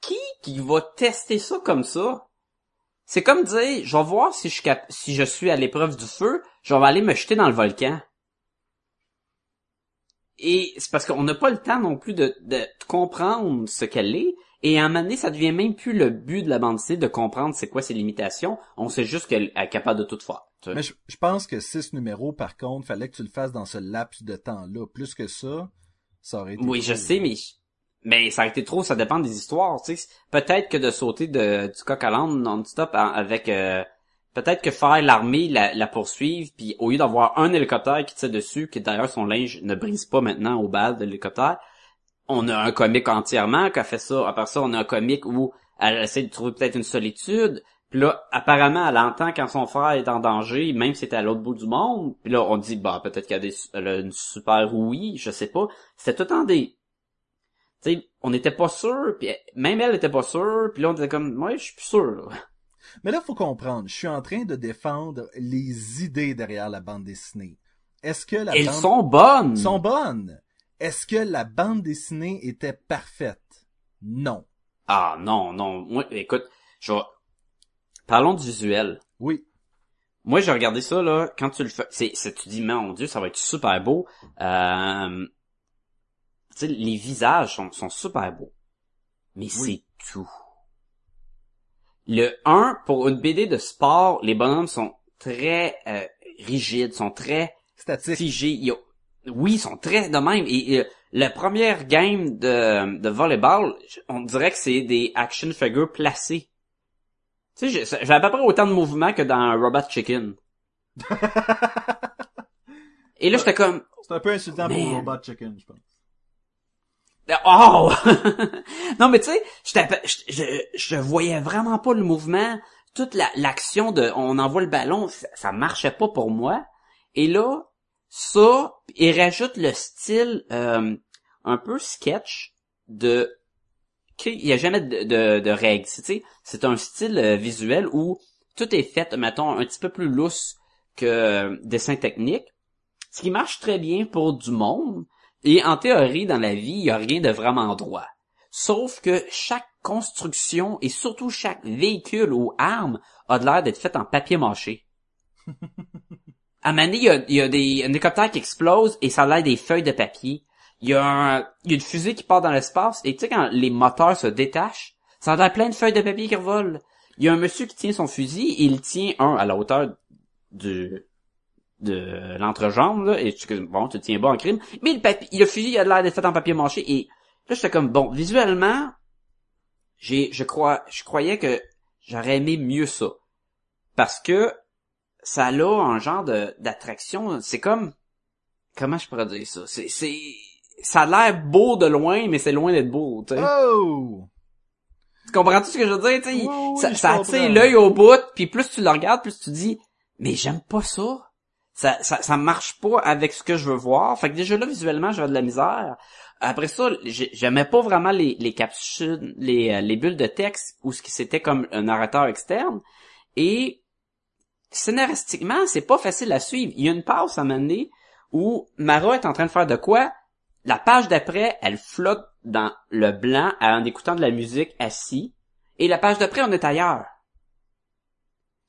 qui qui va tester ça comme ça? C'est comme dire, je vais voir si je, suis si je suis à l'épreuve du feu, je vais aller me jeter dans le volcan. Et c'est parce qu'on n'a pas le temps non plus de comprendre ce qu'elle est. Et à un moment donné, ça devient même plus le but de la bande dessinée de comprendre c'est quoi ses limitations. On sait juste qu'elle est capable de tout faire. tu sais. Mais je, je pense que six numéros, par contre, fallait que tu le fasses dans ce laps de temps-là. Plus que ça, ça aurait été. Oui, je sais, mais mais ça a été trop, ça dépend des histoires, tu sais. Peut-être que de sauter de, du coq à l'âne non-stop avec euh, peut-être que faire l'armée la, la poursuivre, puis au lieu d'avoir un hélicoptère qui tire dessus, qui d'ailleurs son linge ne brise pas maintenant au bal de l'hélicoptère, on a un comique entièrement qui a fait ça. Après ça, on a un comique où elle essaie de trouver peut-être une solitude. Puis là, apparemment, elle entend quand son frère est en danger, même si c'était à l'autre bout du monde. Puis là, on dit, bah, peut-être qu'elle a, des- elle a une super oui, je sais pas. C'était tout en des... Tu sais, on n'était pas sûr, puis même elle était pas sûre, puis là, on était comme, ouais, je suis plus sûr, là. Mais là, faut comprendre. Je suis en train de défendre les idées derrière la bande dessinée. Est-ce que la Elles bande... sont bonnes! sont bonnes. Est-ce que la bande dessinée était parfaite? Non. Ah, non, non. Moi, écoute, je vais... Parlons du visuel. Oui. Moi, j'ai regardé ça, là, quand tu le fais, c'est, c'est, tu dis, mon dieu, ça va être super beau. Euh, tu sais, les visages sont, sont super beaux. Mais c'est tout. Le 1, pour une BD de sport, les bonhommes sont très euh, rigides, sont très Statique. figés. Oui, ils sont très de même. Et, euh, la première game de, de volleyball, on dirait que c'est des action figures placés. Tu sais, j'ai à peu près autant de mouvements que dans Robot Chicken. Et là, j'étais comme, C'est un peu insultant pour. Robot Chicken, je pense. Oh! non, mais tu sais, j'étais- je, je, je voyais vraiment pas le mouvement. Toute la- l'action de on envoie le ballon, ça, ça marchait pas pour moi. Et là, ça, il rajoute le style euh, un peu sketch de... qu'il y a jamais de, de, règles. C'est un style euh, visuel où tout est fait, mettons, un petit peu plus lousse que euh, dessin technique. Ce qui marche très bien pour du monde. Et en théorie, dans la vie, il n'y a rien de vraiment droit. Sauf que chaque construction et surtout chaque véhicule ou arme a l'air d'être fait en papier mâché. À Mané, il y a, y a des un qui explose et ça a des feuilles de papier. Il y a un, il une fusée qui part dans l'espace et tu sais quand les moteurs se détachent, ça a l'air plein de feuilles de papier qui revolent. Il y a un monsieur qui tient son fusil et il tient un à la hauteur du de l'entrejambe là et tu bon tu tiens bas en crime mais le papier le fusil il a l'air d'être fait en papier mâché et là j'étais comme bon visuellement j'ai je crois je croyais que j'aurais aimé mieux ça parce que ça a un genre de d'attraction c'est comme comment je pourrais dire ça? C'est c'est ça a l'air beau de loin mais c'est loin d'être beau Oh! tu comprends tout ce que je veux dire ça, ça attire l'œil au bout puis plus tu le regardes plus tu dis mais j'aime pas ça ça, ça, ça marche pas avec ce que je veux voir. Fait que déjà là, visuellement, j'avais de la misère. Après ça, j'ai- j'aimais pas vraiment les, les capsules, les, euh, les bulles de texte ou ce qui c'était comme un narrateur externe. Et scénaristiquement, c'est pas facile à suivre. Il y a une passe à un moment donné où Mara est en train de faire de quoi? La page d'après, elle flotte dans le blanc en écoutant de la musique assis. Et la page d'après, on est ailleurs.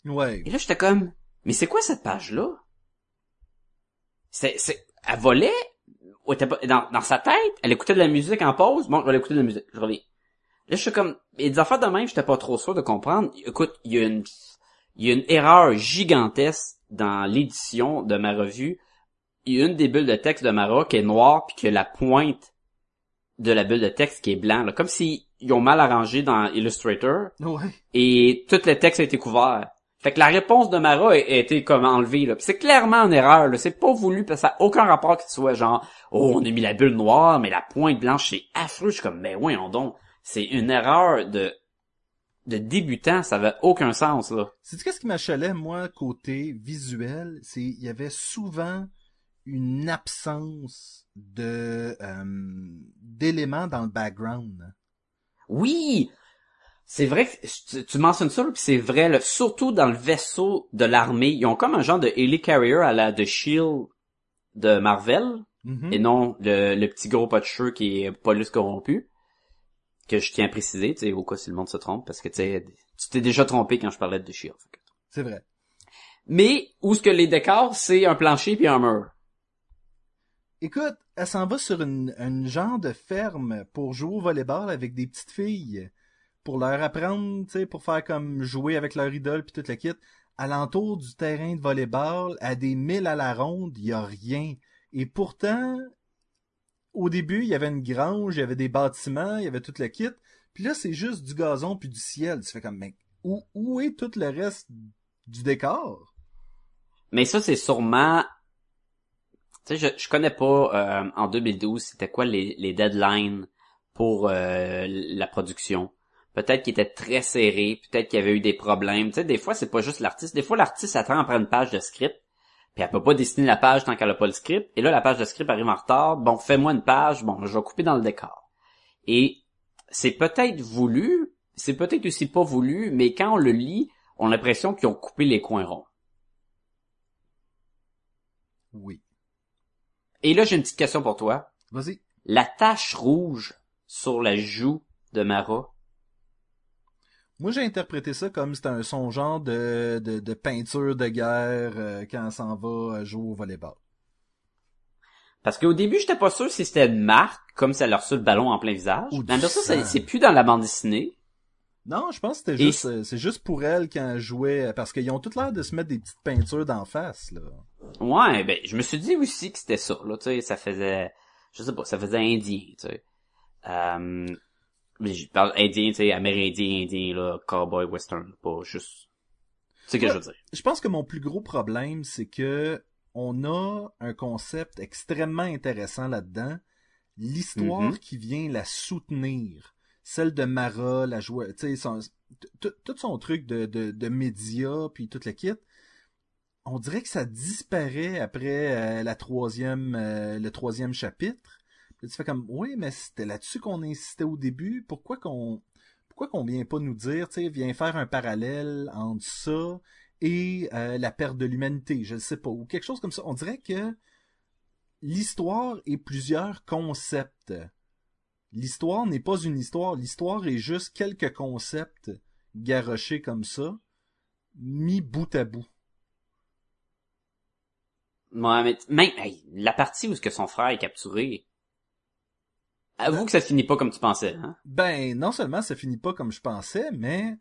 Ouais. Et là, j'étais comme, mais c'est quoi cette page-là? C'est, c'est, elle volait, dans, dans sa tête, elle écoutait de la musique en pause, bon, je vais aller écouter de la musique, je reviens. Là, je suis comme, et des affaires de même, j'étais pas trop sûr de comprendre. Écoute, il y a une, il y a une erreur gigantesque dans l'édition de ma revue. Il y a une des bulles de texte de Mara qui est noire puis que la pointe de la bulle de texte qui est blanc, là, comme si ils ont mal arrangé dans Illustrator Ouais. et tout le texte a été couvert. Fait que la réponse de Mara a, a été comme enlevée là. C'est clairement en erreur. là. C'est pas voulu parce que ça a aucun rapport que ce soit genre oh on a mis la bulle noire mais la pointe blanche c'est affreux. Je suis comme mais oui on donc c'est une erreur de de débutant. Ça avait aucun sens là. C'est qu'est-ce qui m'achalait, moi, côté visuel, c'est il y avait souvent une absence de euh, d'éléments dans le background. Oui, c'est vrai que tu, tu mentionnes ça, puis c'est vrai, là, surtout dans le vaisseau de l'armée, ils ont comme un genre de helicarrier à la de Shield de Marvel, Mhm. et non le, le petit gros pas de cheveux qui est Paulus corrompu, que je tiens à préciser, tu sais, au cas si le monde se trompe, parce que tu sais, tu t'es déjà trompé quand je parlais de que- C'est vrai. Mais où ce que les décors, c'est un plancher puis un mur? Écoute, elle s'en va sur une, une genre de ferme pour jouer au volleyball avec des petites filles. Pour leur apprendre, tu sais, pour faire comme jouer avec leur idole puis toute la kit. Alentour du terrain de volleyball, à des milles à la ronde, il y a rien. Et pourtant, au début, il y avait une grange, il y avait des bâtiments, il y avait toute la kit. Puis là, c'est juste du gazon puis du ciel. Tu fais comme, mais où, où est tout le reste du décor? Mais ça, c'est sûrement... Tu sais, je, je connais pas euh, en 2012 c'était quoi les, les deadlines pour euh, la production. Peut-être qu'il était très serré, peut-être qu'il y avait eu des problèmes. Tu sais, des fois, c'est pas juste l'artiste. Des fois, l'artiste attend après une page de script, puis elle peut pas dessiner la page tant qu'elle a pas le script. Et là, la page de script arrive en retard. Bon, fais-moi une page. Bon, je vais couper dans le décor. Et c'est peut-être voulu, c'est peut-être aussi pas voulu, mais quand on le lit, on a l'impression qu'ils ont coupé les coins ronds. Oui. Et là, j'ai une petite question pour toi. Vas-y. La tache rouge sur la joue de Mara, Moi, j'ai interprété ça comme c'était un son genre de, de, de peinture de guerre euh, quand elle s'en va euh, jouer au volleyball. Parce qu'au début, j'étais pas sûr si c'était une marque, comme elle leur reçu le ballon en plein visage. Ou Mais ça, c'est- plus dans la bande dessinée. Non, je pense que c'était juste, euh, c'est juste pour elle quand elle jouait, parce qu'ils ont toutes l'air de se mettre des petites peintures d'en face, là. Ouais, ben, je me suis dit aussi que c'était ça, là, tu sais, ça faisait, je sais pas, ça faisait indien, tu sais. Euh, mais je parle indien, tu sais, amérindien, indien, là, cowboy, western, pas juste... C'est ce que Ouais. je veux dire. Je pense que mon plus gros problème, c'est que on a un concept extrêmement intéressant là-dedans. L'histoire Mhm. qui vient la soutenir. Celle de Mara, la joie, tu sais, tout tout son truc de, de, de médias, puis toute la kit. On dirait que ça disparaît après euh, la troisième, euh, le troisième chapitre. Tu fais comme, oui, mais c'était là-dessus qu'on insistait au début. Pourquoi qu'on, pourquoi qu'on vient pas nous dire, tu sais, viens faire un parallèle entre ça et euh, la perte de l'humanité, je ne sais pas, ou quelque chose comme ça. On dirait que l'histoire est plusieurs concepts. L'histoire n'est pas une histoire, l'histoire est juste quelques concepts garochés comme ça, mis bout à bout. Ouais, mais, la partie où est-ce que son frère est capturé, avoue que ça finit pas comme tu pensais, hein? Ben, non seulement ça finit pas comme je pensais, mais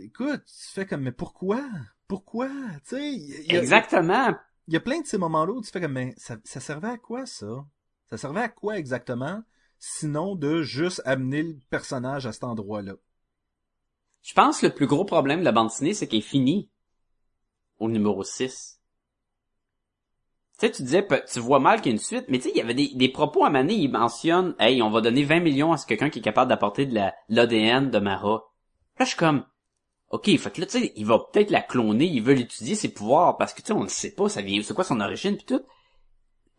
écoute, tu fais comme mais pourquoi? Pourquoi? Tu sais, il y a- Exactement. il y a plein de ces moments-là où tu fais comme, mais ça, ça servait à quoi ça? Ça servait à quoi exactement? Sinon de juste amener le personnage à cet endroit-là? Je pense que le plus gros problème de la bande dessinée, c'est qu'elle est finie au numéro 6. Tu sais, tu disais, tu vois mal qu'il y a une suite, mais tu sais, il y avait des, des propos à Mané, il mentionne, hey, on va donner 20 millions à ce quelqu'un qui est capable d'apporter de la, l'ADN de Mara. Là, je suis comme, ok, fait que là, tu sais, il va peut-être la cloner, il veut l'étudier ses pouvoirs, parce que tu sais, on ne sait pas, ça vient, c'est quoi son origine pis tout.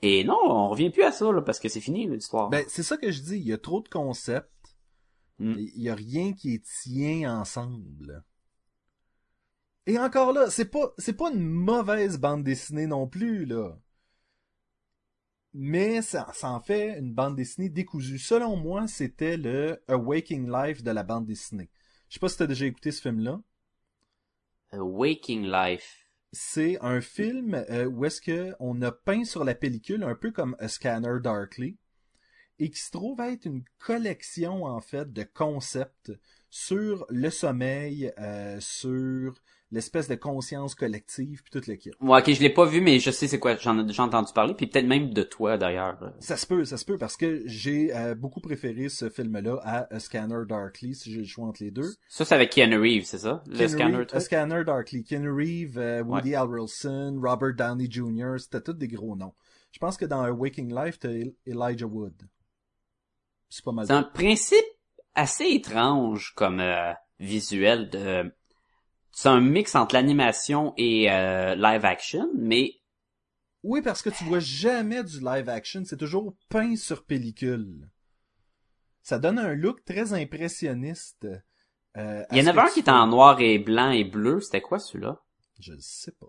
Et non, on revient plus à ça, là, parce que c'est fini, l'histoire. Ben, c'est ça que je dis, il y a trop de concepts. Mm. Il y a rien qui tient ensemble. Et encore là, c'est pas, c'est pas une mauvaise bande dessinée non plus, là. Mais ça, ça en fait une bande dessinée décousue. Selon moi, c'était le A Waking Life de la bande dessinée. Je sais pas si t'as déjà écouté ce film-là. A Waking Life. c'est un film euh, où est-ce que on a peint sur la pellicule un peu comme A Scanner Darkly et qui se trouve être une collection en fait de concepts sur le sommeil, euh, sur l'espèce de conscience collective puis toute l'équipe. Ouais, ok, je l'ai pas vu, mais je sais c'est quoi, j'en ai déjà entendu parler, puis peut-être même de toi, d'ailleurs. Ça se peut, ça se peut parce que j'ai euh, beaucoup préféré ce film-là à A Scanner Darkly si j'ai le choix entre les deux. Ça, c'est avec Keanu Reeves, c'est ça? Le Keanu scanner, Reeves-? A Scanner Darkly, Keanu Reeves, euh, Woody Harrelson, Robert Downey Jr., c'était tous des gros noms. Je pense que dans A Waking Life, t'as El- Elijah Wood. C'est pas mal. C'est un principe assez étrange comme euh, visuel de... C'est un mix entre l'animation et euh, live action, mais Oui, parce que tu vois jamais du live action, c'est toujours peint sur pellicule. Ça donne un look très impressionniste. euh, il y en avait un qui était en noir et blanc et bleu. C'était quoi celui-là? Je le sais pas.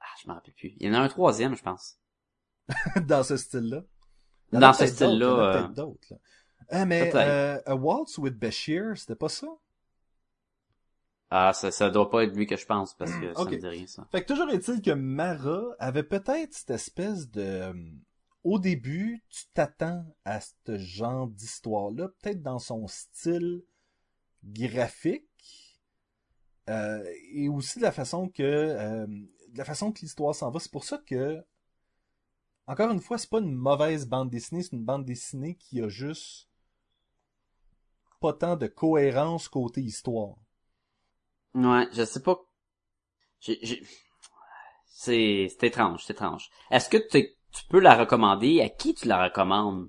Ah, je m'en rappelle plus. Il y en a un troisième, je pense. dans ce style-là. Dans ce style-là, peut-être d'autres. Ah, mais euh, A Waltz with Bashir, c'était pas ça? Ah, ça, ça doit pas être lui que je pense, parce que ça Ok. me dit rien, ça. Fait que toujours est-il que Mara avait peut-être cette espèce de... euh, Au début, tu t'attends à ce genre d'histoire-là, peut-être dans son style graphique, euh, et aussi de la façon que... euh, de la façon que l'histoire s'en va. C'est pour ça que... Encore une fois, c'est pas une mauvaise bande dessinée, c'est une bande dessinée qui a juste pas tant de cohérence côté histoire. Ouais, je sais pas. J'ai, j'ai... C'est, c'est étrange, c'est étrange. Est-ce que tu, tu peux la recommander? À qui tu la recommandes?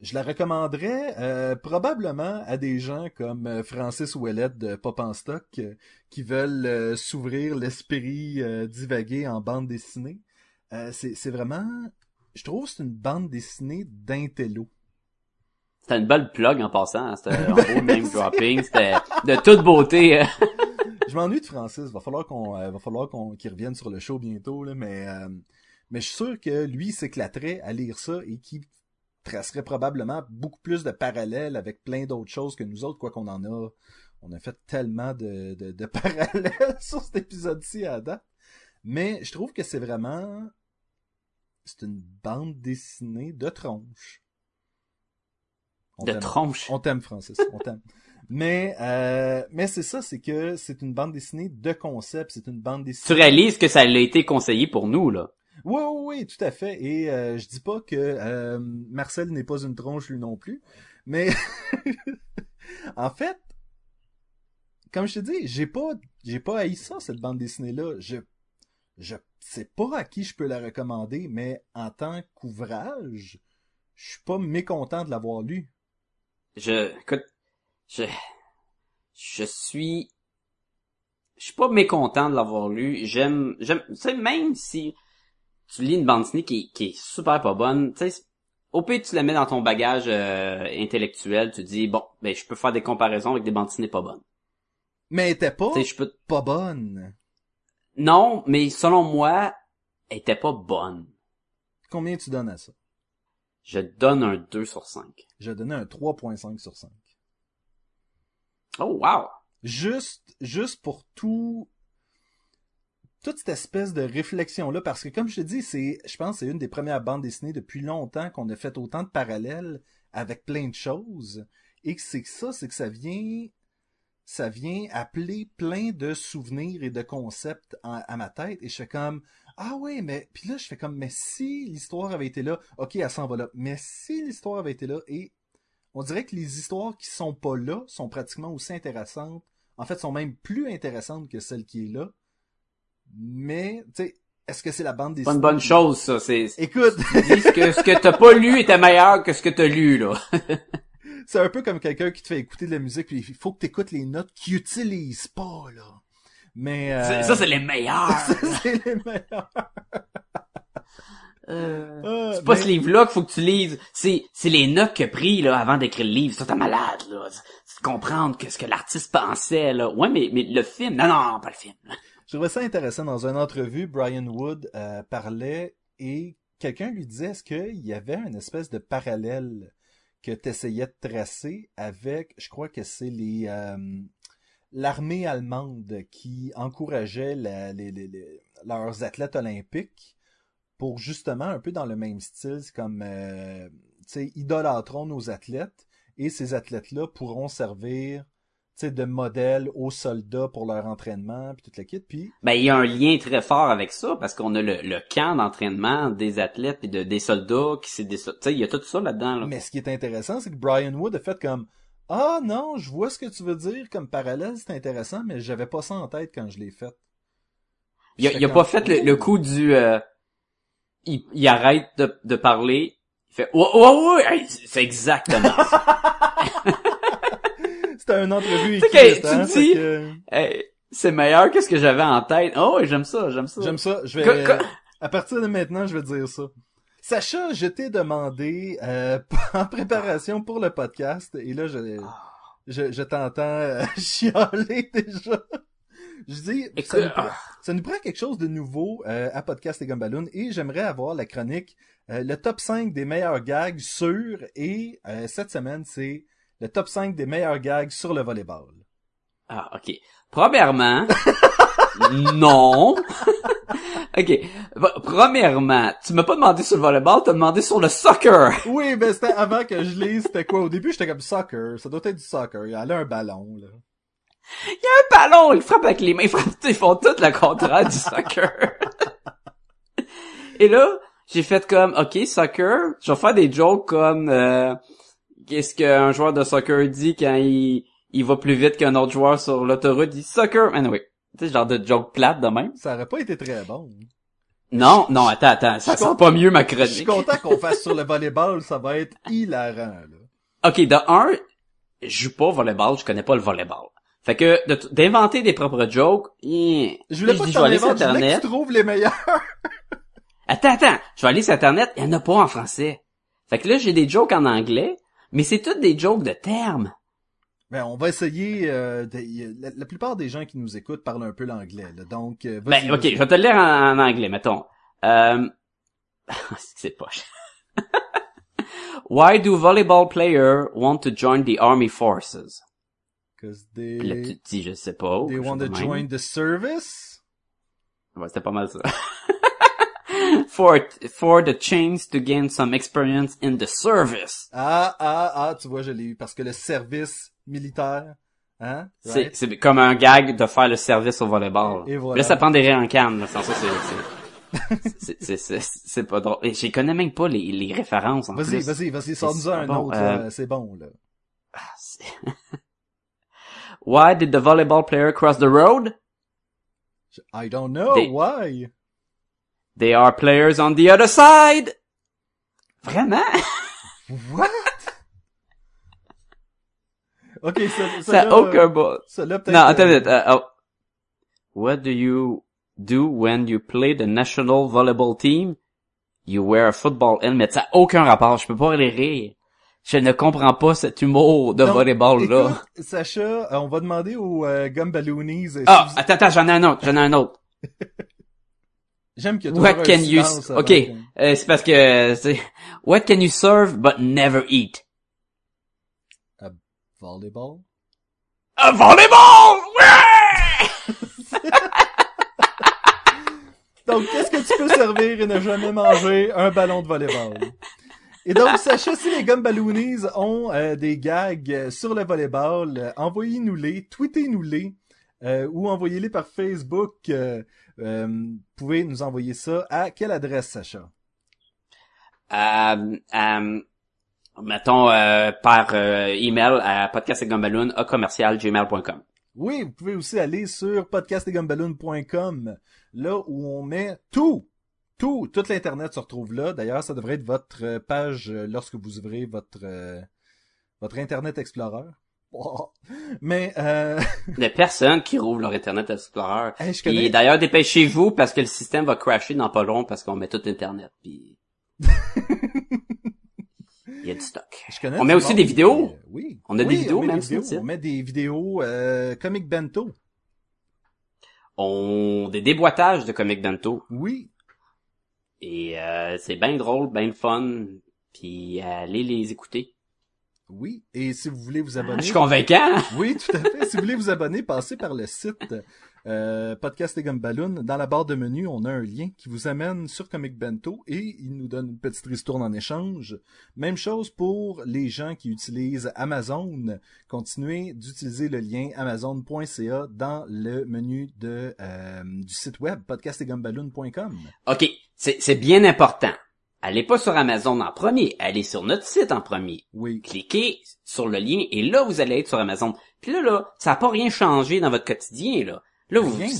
Je la recommanderais euh, probablement à des gens comme euh, Francis Ouellette de Pop en Stock euh, qui veulent euh, s'ouvrir l'esprit divagué en bande dessinée. Euh, c'est, c'est vraiment... Je trouve que c'est une bande dessinée d'intello. C'était une belle plug en passant. hein. C'était un beau name dropping. C'était de toute beauté. Je m'ennuie de Francis. Va falloir qu'on, euh, va falloir qu'on, qu'il revienne sur le show bientôt là, mais euh, mais je suis sûr que lui s'éclaterait à lire ça et qu'il tracerait probablement beaucoup plus de parallèles avec plein d'autres choses que nous autres, quoi qu'on en a. On a fait tellement de, de, de parallèles sur cet épisode-ci à date. Mais je trouve que c'est vraiment c'est une bande dessinée de tronche. On De t'aime. tronche? On t'aime, Francis. On t'aime. Mais, euh, mais c'est ça, c'est que c'est une bande dessinée de concept. C'est une bande Tu dessinée. réalises que ça a été conseillé pour nous, là. Oui, oui, oui, tout à fait. Et euh, je dis pas que euh, Marcel n'est pas une tronche lui non plus, mais en fait, comme je te dis, j'ai pas, j'ai pas haï ça cette bande dessinée là. Je, je sais pas à qui je peux la recommander, mais en tant qu'ouvrage, je suis pas mécontent de l'avoir lu. Je, écoute, je, je suis, je suis pas mécontent de l'avoir lu. J'aime, j'aime, tu sais, même si tu lis une bande dessinée qui, qui est super pas bonne, tu sais, au pire tu la mets dans ton bagage euh, intellectuel, tu dis bon, ben je peux faire des comparaisons avec des bandes dessinées pas bonnes. Mais elle était pas, Tu sais, je peux, pas bonne. non, mais selon moi, elle était pas bonne. Combien tu donnes à ça? Je donne un 2 sur 5. Je donnais un 3.5 sur 5. Oh wow! juste juste pour tout toute cette espèce de réflexion là parce que comme je te dis c'est je pense c'est une des premières bandes dessinées depuis longtemps qu'on a fait autant de parallèles avec plein de choses. Et que c'est que ça c'est que ça vient ça vient appeler plein de souvenirs et de concepts à ma tête. Et je fais comme ah ouais mais puis là je fais comme mais si l'histoire avait été là ok elle s'en va là. Mais si l'histoire avait été là et on dirait que les histoires qui sont pas là sont pratiquement aussi intéressantes. En fait, sont même plus intéressantes que celle qui est là. Mais, tu sais, est-ce que c'est la bande C'est dessinée? pas une bonne chose, ça. C'est, Écoute, dis ce que, ce que t'as pas lu était meilleur que ce que t'as lu, là. c'est un peu comme quelqu'un qui te fait écouter de la musique puis il faut que tu écoutes les notes qu'il utilise pas, là. Mais, euh, C'est- Ça, c'est les meilleurs. c'est les meilleurs. Euh, Ah, c'est pas mais- ce livre-là qu'il faut que tu lises. C'est, c'est les notes a pris, là, avant d'écrire le livre. Ça, t'es malade, là. C'est de comprendre que ce que l'artiste pensait, là. Ouais, mais, mais le film. Non, non, pas le film. Je trouvais ça intéressant. Dans une entrevue, Brian Wood euh, parlait et quelqu'un lui disait est-ce qu'il y avait une espèce de parallèle que tu essayais de tracer avec, je crois que c'est les euh, l'armée allemande qui encourageait la- les- les- les- leurs athlètes olympiques pour justement un peu dans le même style, c'est comme euh, tu sais idolâtrons nos athlètes et ces athlètes-là pourront servir tu sais, de modèle aux soldats pour leur entraînement puis toute la kit. Puis Ben, il y a un lien très fort avec ça, parce qu'on a le, le camp d'entraînement des athlètes et de, des soldats qui c'est des, tu sais, il y a tout ça là-dedans, là. mais ce qui est intéressant c'est que Brian Wood a fait comme ah non je vois ce que tu veux dire comme parallèle c'est intéressant mais j'avais pas ça en tête quand je l'ai fait Il a, il a pas fait le, le coup du, euh, il, il arrête de, de parler, il fait, ouais, ouais, ouais, c'est exactement ça. c'était une entrevue que tu hein, dis- que- Hey, c'est meilleur que ce que j'avais en tête. Oh, j'aime ça, j'aime ça. J'aime ça. Je vais, à partir de maintenant, je vais dire ça. Sacha, je t'ai demandé euh, en préparation pour le podcast, et là, je, je, je t'entends euh, chialer déjà. Je dis, ça nous, prend, ah. ça nous prend quelque chose de nouveau euh, à Podcast et Gumballoon, et j'aimerais avoir la chronique, euh, le top 5 des meilleurs gags sur, et euh, cette semaine, c'est le top 5 des meilleurs gags sur le volleyball. Ah, ok. Premièrement, non. ok. Premièrement, tu m'as pas demandé sur le volleyball, t'as demandé sur le soccer. Oui, mais c'était avant que je lise, c'était quoi? Au début, j'étais comme soccer. Ça doit être du soccer. Il y a un ballon, là. Un ballon, il frappe avec les mains, ils, frappent- ils font tout le contraire du soccer. Et là, j'ai fait comme, ok, soccer, je vais faire des jokes comme, euh, qu'est-ce qu'un joueur de soccer dit quand il, il va plus vite qu'un autre joueur sur l'autoroute, il dit soccer. Anyway, tu sais, genre de joke plate de même. Ça aurait pas été très bon. Non, non, attends, attends, ça sent pas mieux ma Je suis chronique. content qu'on fasse sur le volleyball, ça va être hilarant, là. Ok, de un, je joue pas au volleyball, je connais pas le volleyball. Fait que de d'inventer des propres jokes, eh, Je voulais puis pas dis, je vais aller sur inventes, je voulais que internet. tu trouves les meilleurs. Attends, attends, je vais aller sur internet, il y en a pas en français. Fait que là, j'ai des jokes en anglais, mais c'est toutes des jokes de termes. Ben, on va essayer, euh, de- la, la plupart des gens qui nous écoutent parlent un peu l'anglais, là. Donc, euh, Ben, ok, je vais te le lire en, en anglais, mettons. Euh... c'est poche. Why do volleyball players want to join the army forces? 'Cause Puis là, tu they, te dis, je sais pas. they want to join the service? Ouais, c'était pas mal ça. for, for the chance to gain some experience in the service. Ah, ah, ah, tu vois, je l'ai eu, parce que le service militaire, hein? C'est, right? c'est comme un gag de faire le service au volleyball. Et voilà. Là, ça prend des rires en canne, là. Sans ça, c'est, c'est, pas drôle. Et je connais même pas les, les références, en Vas-y, plus. vas-y, vas-y, sors-nous un bon, autre, euh, là, c'est bon, là. Ah, Why did the volleyball player cross the road? I don't know, why? They are players on the other side! Vraiment? What? Ok, ça, Ça a aucun bon. Non, attends, euh, attends, euh, oh. What do you do when you play the national volleyball team? You wear a football helmet. Ça a aucun rapport, je peux pas les rire. Je ne comprends pas cet humour de volleyball-là. Sacha, euh, on va demander aux euh, Gumballoonies... euh, Ah, si vous- attends, attends, j'en ai un autre, j'en ai un autre. J'aime a What can un you, ok, que- euh, c'est parce que, euh, c'est, what can you serve but never eat? Volleyball? A volleyball! Ouais! Donc, qu'est-ce que tu peux servir et ne jamais manger un ballon de volleyball? Et donc, Sacha, si les Gumballoonies ont euh, des gags euh, sur le volleyball, euh, envoyez-nous-les, tweetez-nous-les, euh, ou envoyez-les par Facebook. Euh, euh, vous pouvez nous envoyer ça à quelle adresse, Sacha? euh, euh, mettons euh, par euh, email à podcastgumballoon à commercial gmail.com. Oui, vous pouvez aussi aller sur podcastdesgumballoons.com, là où on met tout, tout, toute l'internet se retrouve là. D'ailleurs, ça devrait être votre euh, page euh, lorsque vous ouvrez votre euh, votre Internet Explorer. Oh. Mais euh, Il y a personne qui rouvre leur Internet Explorer. hey, je Puis connais. d'ailleurs, dépêchez-vous parce que le système va crasher dans pas long parce qu'on met tout Internet. Puis... Il y a du stock. je connais on met aussi des vidéos. oui. On a des vidéos, on met même, des vidéos. On met des vidéos euh, Comic Bento. On des déboîtages de comic bento. Oui. Et euh, c'est bien drôle, bien fun. Puis allez les écouter. Oui. Et si vous voulez vous Ah, abonner. je suis convaincant. Oui, tout à fait. si vous voulez vous abonner, passez par le site euh, Podcast et Gumballoon. Dans la barre de menu, on a un lien qui vous amène sur Comic Bento et il nous donne une petite ristourne en échange. Même chose pour les gens qui utilisent Amazon. Continuez d'utiliser le lien amazon.ca dans le menu de euh, du site web podcastetgumballoon.com. OK, c'est bien important. Allez pas sur Amazon en premier, allez sur notre site en premier. Oui. Cliquez sur le lien et là vous allez être sur Amazon. Puis là là, ça n'a pas rien changé dans votre quotidien là. Là vous Rien.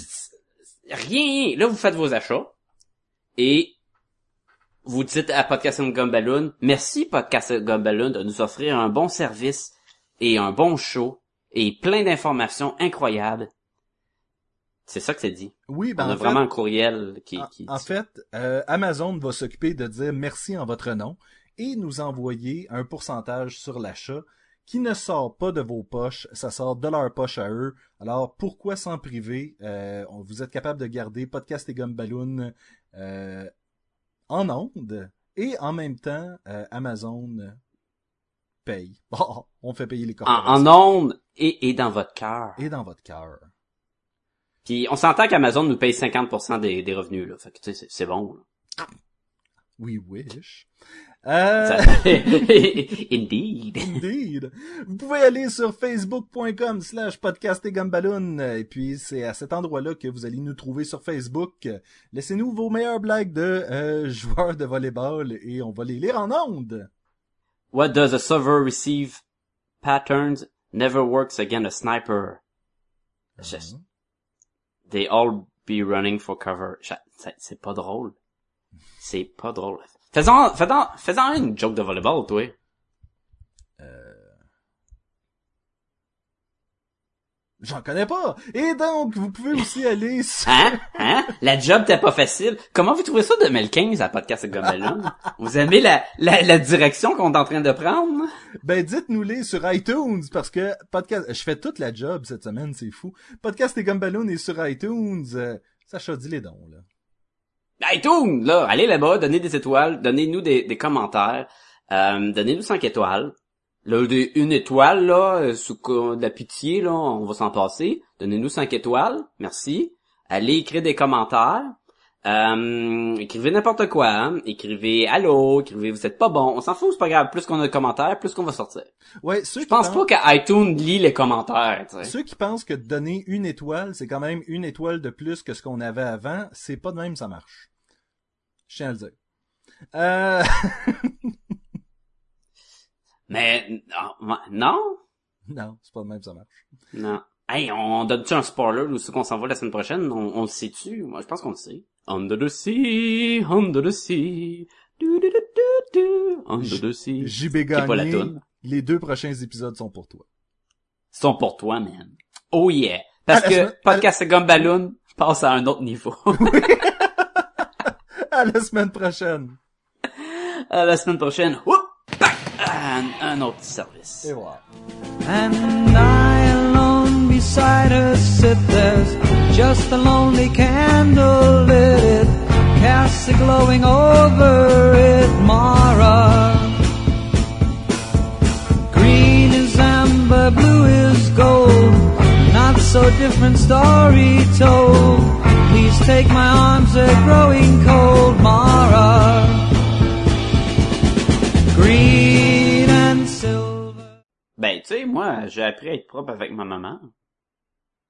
rien. Là vous faites vos achats et vous dites à Podcast Gumballoon, merci Podcast Gumballoon de nous offrir un bon service et un bon show et plein d'informations incroyables. C'est ça que c'est dit. Oui, ben On a en fait, vraiment un courriel qui, En, qui en fait, euh, Amazon va s'occuper de dire merci en votre nom et nous envoyer un pourcentage sur l'achat qui ne sort pas de vos poches, ça sort de leur poche à eux. Alors pourquoi s'en priver? Euh, Vous êtes capable de garder Podcast et Gumballoon euh, en onde et en même temps euh, Amazon paye. On fait payer les en, corporations. en ondes Et, et dans votre cœur. et dans votre cœur. Puis on s'entend qu'Amazon nous paye 50% des, des revenus, là. Fait que, tu sais, c'est- bon. là. We wish. Euh, Indeed. Indeed. Vous pouvez aller sur facebook.com slash podcast et gumballoon. Et puis, c'est à cet endroit-là que vous allez nous trouver sur Facebook. Laissez-nous vos meilleures blagues de euh, joueurs de volleyball et on va les lire en ondes. What does a server receive? Patterns never works against a sniper? Je- They all be running for cover. C'est pas drôle. C'est pas drôle. Faisons, faisons, faisons une joke de volleyball, toi. J'en connais pas. Et donc, vous pouvez aussi aller sur... Hein? Hein? La job t'es pas facile. Comment vous trouvez ça 2015 à Podcast et Gumballoon? Vous aimez la, la, la direction qu'on est en train de prendre? Ben, dites-nous-les sur iTunes, parce que podcast, je fais toute la job cette semaine, c'est fou. Podcast et Gumballoon est sur iTunes. Euh, Sacha, dis les dons, là. iTunes, là, allez là-bas, donnez des étoiles, donnez-nous des, des commentaires, euh, donnez-nous 5 étoiles. Là, une étoile, là, euh, sous de la pitié, là, on va s'en passer. Donnez-nous 5 étoiles, merci. Allez écrire des commentaires. Euh, écrivez n'importe quoi, hein. écrivez allô, écrivez vous êtes pas bon, on s'en fout, c'est pas grave, plus qu'on a de commentaires, plus qu'on va sortir. Ouais, ceux Je pense pensent- pas qu'iTunes lit les commentaires. Ceux qui pensent que donner une étoile, c'est quand même une étoile de plus que ce qu'on avait avant, c'est pas de même ça marche. Je tiens à le dire. Euh... Mais, non, non, non, c'est pas de même ça marche. Non. Hey, on donne-tu un spoiler ou ce qu'on s'en va la semaine prochaine? On, on le sait-tu? Moi, je pense qu'on le sait. Under the sea, under the sea, du, du, du, du, du, under the sea. JB C'est pas la Gagné, toune. les deux prochains épisodes sont pour toi. Ils sont pour toi, man. Oh yeah. Parce À la que semaine- Podcast et Gumballoon passe à un autre niveau. À la semaine prochaine. à la semaine prochaine. Back! Un, un autre service. Et voilà. And I alone beside her sit there's just a lonely candle lit it casts a glowing over it Mara Green is amber, blue is gold Not so different story told Please take my arms, they're growing cold Mara Green and silver Ben, tu sais, moi, j'ai appris à être propre avec ma maman.